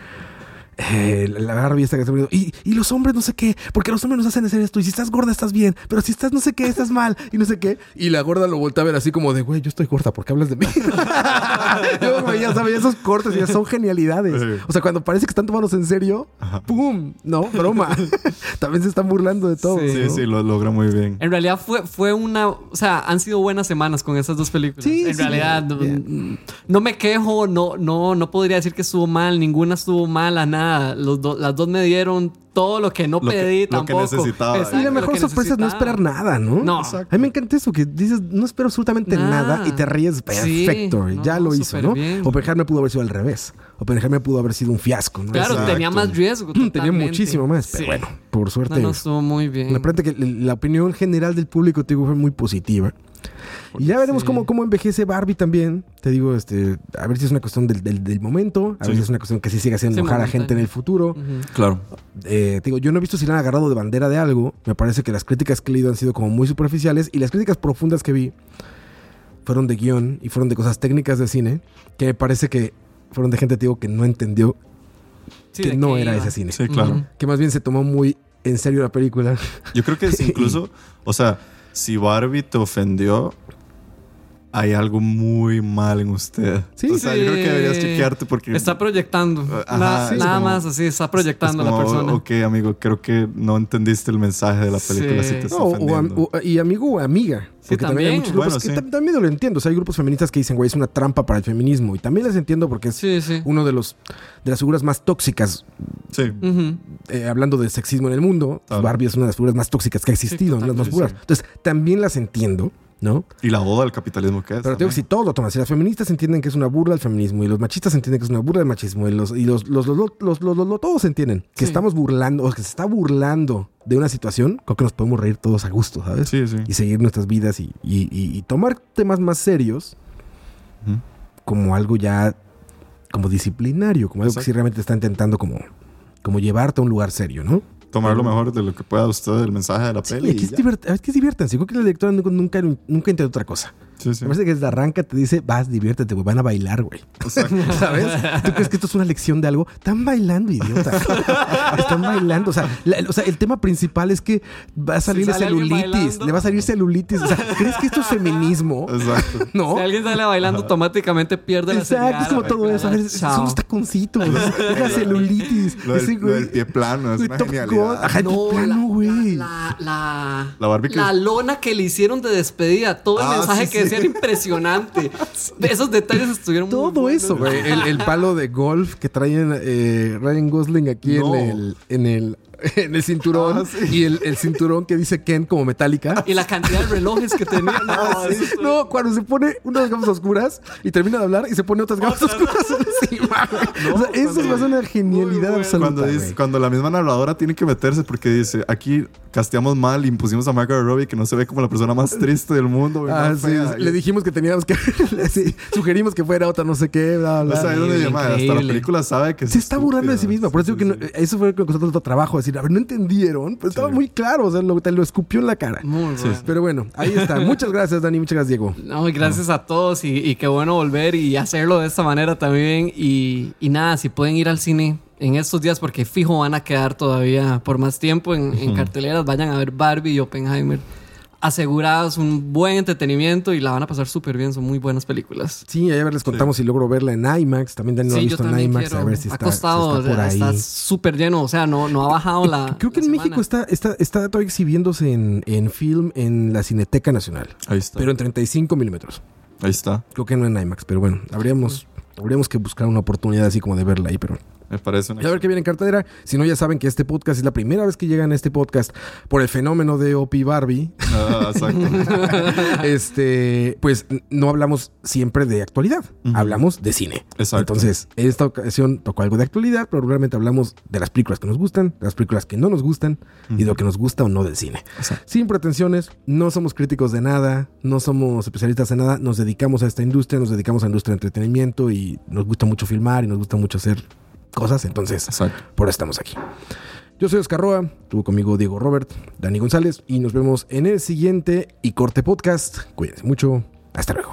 eh, la Barbie esta que está muriendo, y, y los hombres no sé qué, porque los hombres nos hacen hacer esto, y si estás gorda estás bien, pero si estás no sé qué, estás mal, y no sé qué. Y la gorda lo voltea a ver así como de, güey, yo estoy gorda, ¿por qué hablas de mí? [LAUGHS] yo, güey, ya sabes, esos cortes ya son genialidades. Sí. O sea, cuando parece que están tomándose en serio, ¡pum! No, broma. [LAUGHS] También se están burlando de todo. Sí. Sí, ¿no? sí, lo logra muy bien. En realidad fue, fue una... O sea, han sido buenas semanas con esas dos películas. Sí, en sí, realidad, no, yeah. no me quejo, no, no, no podría decir que estuvo mal, ninguna estuvo mala, nada. Los do- las dos me dieron todo lo que no Lo que- pedí lo que tampoco. necesitaba. Exacto, Y la mejor sorpresa es no esperar nada, ¿no? No. A mí me encanta eso, que dices, no espero absolutamente Nada. nada y te ríes Sí, perfecto. no, ya lo hizo, ¿no? bien. Oppenheimer pudo haber sido al revés. Oppenheimer pudo haber sido un fiasco, ¿no? Claro, Exacto. tenía más riesgo. [CLEARS THROAT] Tenía muchísimo más, pero Sí. bueno, por suerte. No, no estuvo muy bien. La que la opinión general del público, te digo, fue muy positiva. Y ya veremos Sí. cómo, cómo envejece Barbie también. Te digo, este, a ver si es una cuestión del, del- del momento, a ver si es una cuestión que sí siga haciendo Sí, enojar a gente en el futuro. Claro. Eh, te digo, yo no he visto si le han agarrado de bandera de algo. Me parece que las críticas que he leído han sido como muy superficiales y las críticas profundas que vi fueron de guion y fueron de cosas técnicas de cine que me parece que fueron de gente, te digo, que no entendió Sí, que ¿de no era iba? ese cine. Sí, claro. Que más bien se tomó muy en serio la película. Yo creo que es [LAUGHS] incluso, o sea, si Barbie te ofendió, hay algo muy mal en usted. Sí, o sea, yo creo que deberías chequearte porque Está proyectando. Ajá, sí, nada como- más así, está es proyectando a la persona. Ok, amigo, creo que no entendiste el mensaje de la película. Sí. Si te está No, o o- y amigo o amiga. Sí, Porque también hay muchos grupos Bueno, que sí. también lo entiendo. O sea, hay grupos feministas que dicen, güey, es una trampa para el feminismo. Y también les entiendo porque es Sí, sí. uno de los de las figuras más tóxicas Sí. Eh, hablando de sexismo en el mundo, Claro. Barbie es una de las figuras más tóxicas que ha existido, las más puras. Entonces, también las entiendo, ¿no? Y la boda del capitalismo que es. Pero digo, si todos lo toman, si las feministas entienden que es una burla al feminismo y los machistas entienden que es una burla al machismo y los, y los, los, los, los, los- los- los- los- todos entienden que Sí. estamos burlando o que se está burlando de una situación, creo que nos podemos reír todos a gusto, ¿sabes? Sí, sí. Y seguir nuestras vidas y, y- y- y tomar temas más serios como algo ya como disciplinario, como algo que sí realmente está intentando como, como llevarte a un lugar serio, ¿no? Tomar lo mejor de lo que pueda usted del mensaje de la Sí, peli. aquí y es, divert- es que es diviértanse. Creo que la directora nunca, nunca, nunca intentó otra cosa. Sí, sí. Me parece que desde arranca te dice, vas, diviértete, güey, van a bailar, güey. Exacto. [LAUGHS] ¿Sabes? ¿Tú crees que esto es una lección de algo? Están bailando, idiota. [LAUGHS] Están bailando. O sea, la- o sea, el tema principal es que va a salir alguien celulitis. Le va a salir celulitis. O sea, ¿crees que esto es feminismo? Exacto. [LAUGHS] No. Si alguien sale bailando, automáticamente pierde la Exacto, es como todo eso. A ver, son unos taconcitos. Es la celulitis. Lo Ese del, lo güey- del pie plano es una genialidad. Ajá, el pie plano, güey. La, la, la lona que le hicieron de despedida, todo el Ah, mensaje sí, que sí. decía era impresionante. [LAUGHS] Esos detalles estuvieron muy Todo eso, güey. El, el palo de golf que traen eh, Ryan Gosling aquí No. en el, en el, [LAUGHS] en el cinturón. Ah, sí. Y el, el cinturón que dice Ken como metálica. Y la cantidad de relojes que tenía. No, [LAUGHS] estuvo- No, cuando se pone unas gafas oscuras y termina de hablar y se pone otras gafas oscuras. [LAUGHS] o sea, eso es una genialidad bueno. absoluta. Cuando, dice- güey. cuando la misma narradora tiene que meterse porque dice, aquí casteamos mal y impusimos a Margaret Robbie que no se ve como la persona más triste del mundo. Ah, sí, fea. le dijimos que teníamos que. [LAUGHS] sí, sugerimos que fuera otra, no sé qué, bla, O bla. sea, es donde Increíble, llama, hasta la película sabe que es se está burlando de sí misma. Por eso Sí, digo que sí, no- eso fue lo que costó tanto trabajo. Decir, a ver, no entendieron. Pues estaba Sí. muy claro. O sea, lo, te lo escupió en la cara. Muy bueno. Pero bueno, ahí está. Muchas gracias, Dani. Muchas gracias, Diego. No, y gracias a todos y, y qué bueno volver y hacerlo de esta manera también. Y, y nada, si pueden ir al cine en estos días, porque fijo van a quedar todavía por más tiempo en, en carteleras, vayan a ver Barbie y Oppenheimer. Asegurados un buen entretenimiento y la van a pasar súper bien, son muy buenas películas. Sí, ahí a ver, les contamos si logro verla en IMAX. También Dani lo ha sí, yo visto en IMAX. quiero. A ver si ha está, si costado, ahí. está súper lleno, o sea, no, no ha bajado la. Creo que la en semana. México está, está, está todavía exhibiéndose en, en film en la Cineteca Nacional. Ahí está. Pero en 35 milímetros. Ahí está. Creo que no en IMAX, pero bueno, habríamos, habríamos que buscar una oportunidad así como de verla ahí, pero Me parece una Y a ver qué viene en cartera. Si no, ya saben que este podcast es la primera vez que llegan a este podcast por el fenómeno de Opie Barbie. Ah, exacto. [LAUGHS] este, pues no hablamos siempre de actualidad, hablamos de cine. Exacto. Entonces, en esta ocasión tocó algo de actualidad, pero realmente hablamos de las películas que nos gustan, de las películas que no nos gustan y de lo que nos gusta o no del cine. Exacto. Sin pretensiones, no somos críticos de nada, no somos especialistas en nada, nos dedicamos a esta industria, nos dedicamos a la industria de entretenimiento y nos gusta mucho filmar y nos gusta mucho hacer cosas, entonces Exacto. por eso estamos aquí. Yo soy Oscar Roa, estuvo conmigo Diego Robert, Dani González y nos vemos en el siguiente y corte podcast. Cuídense mucho, hasta luego.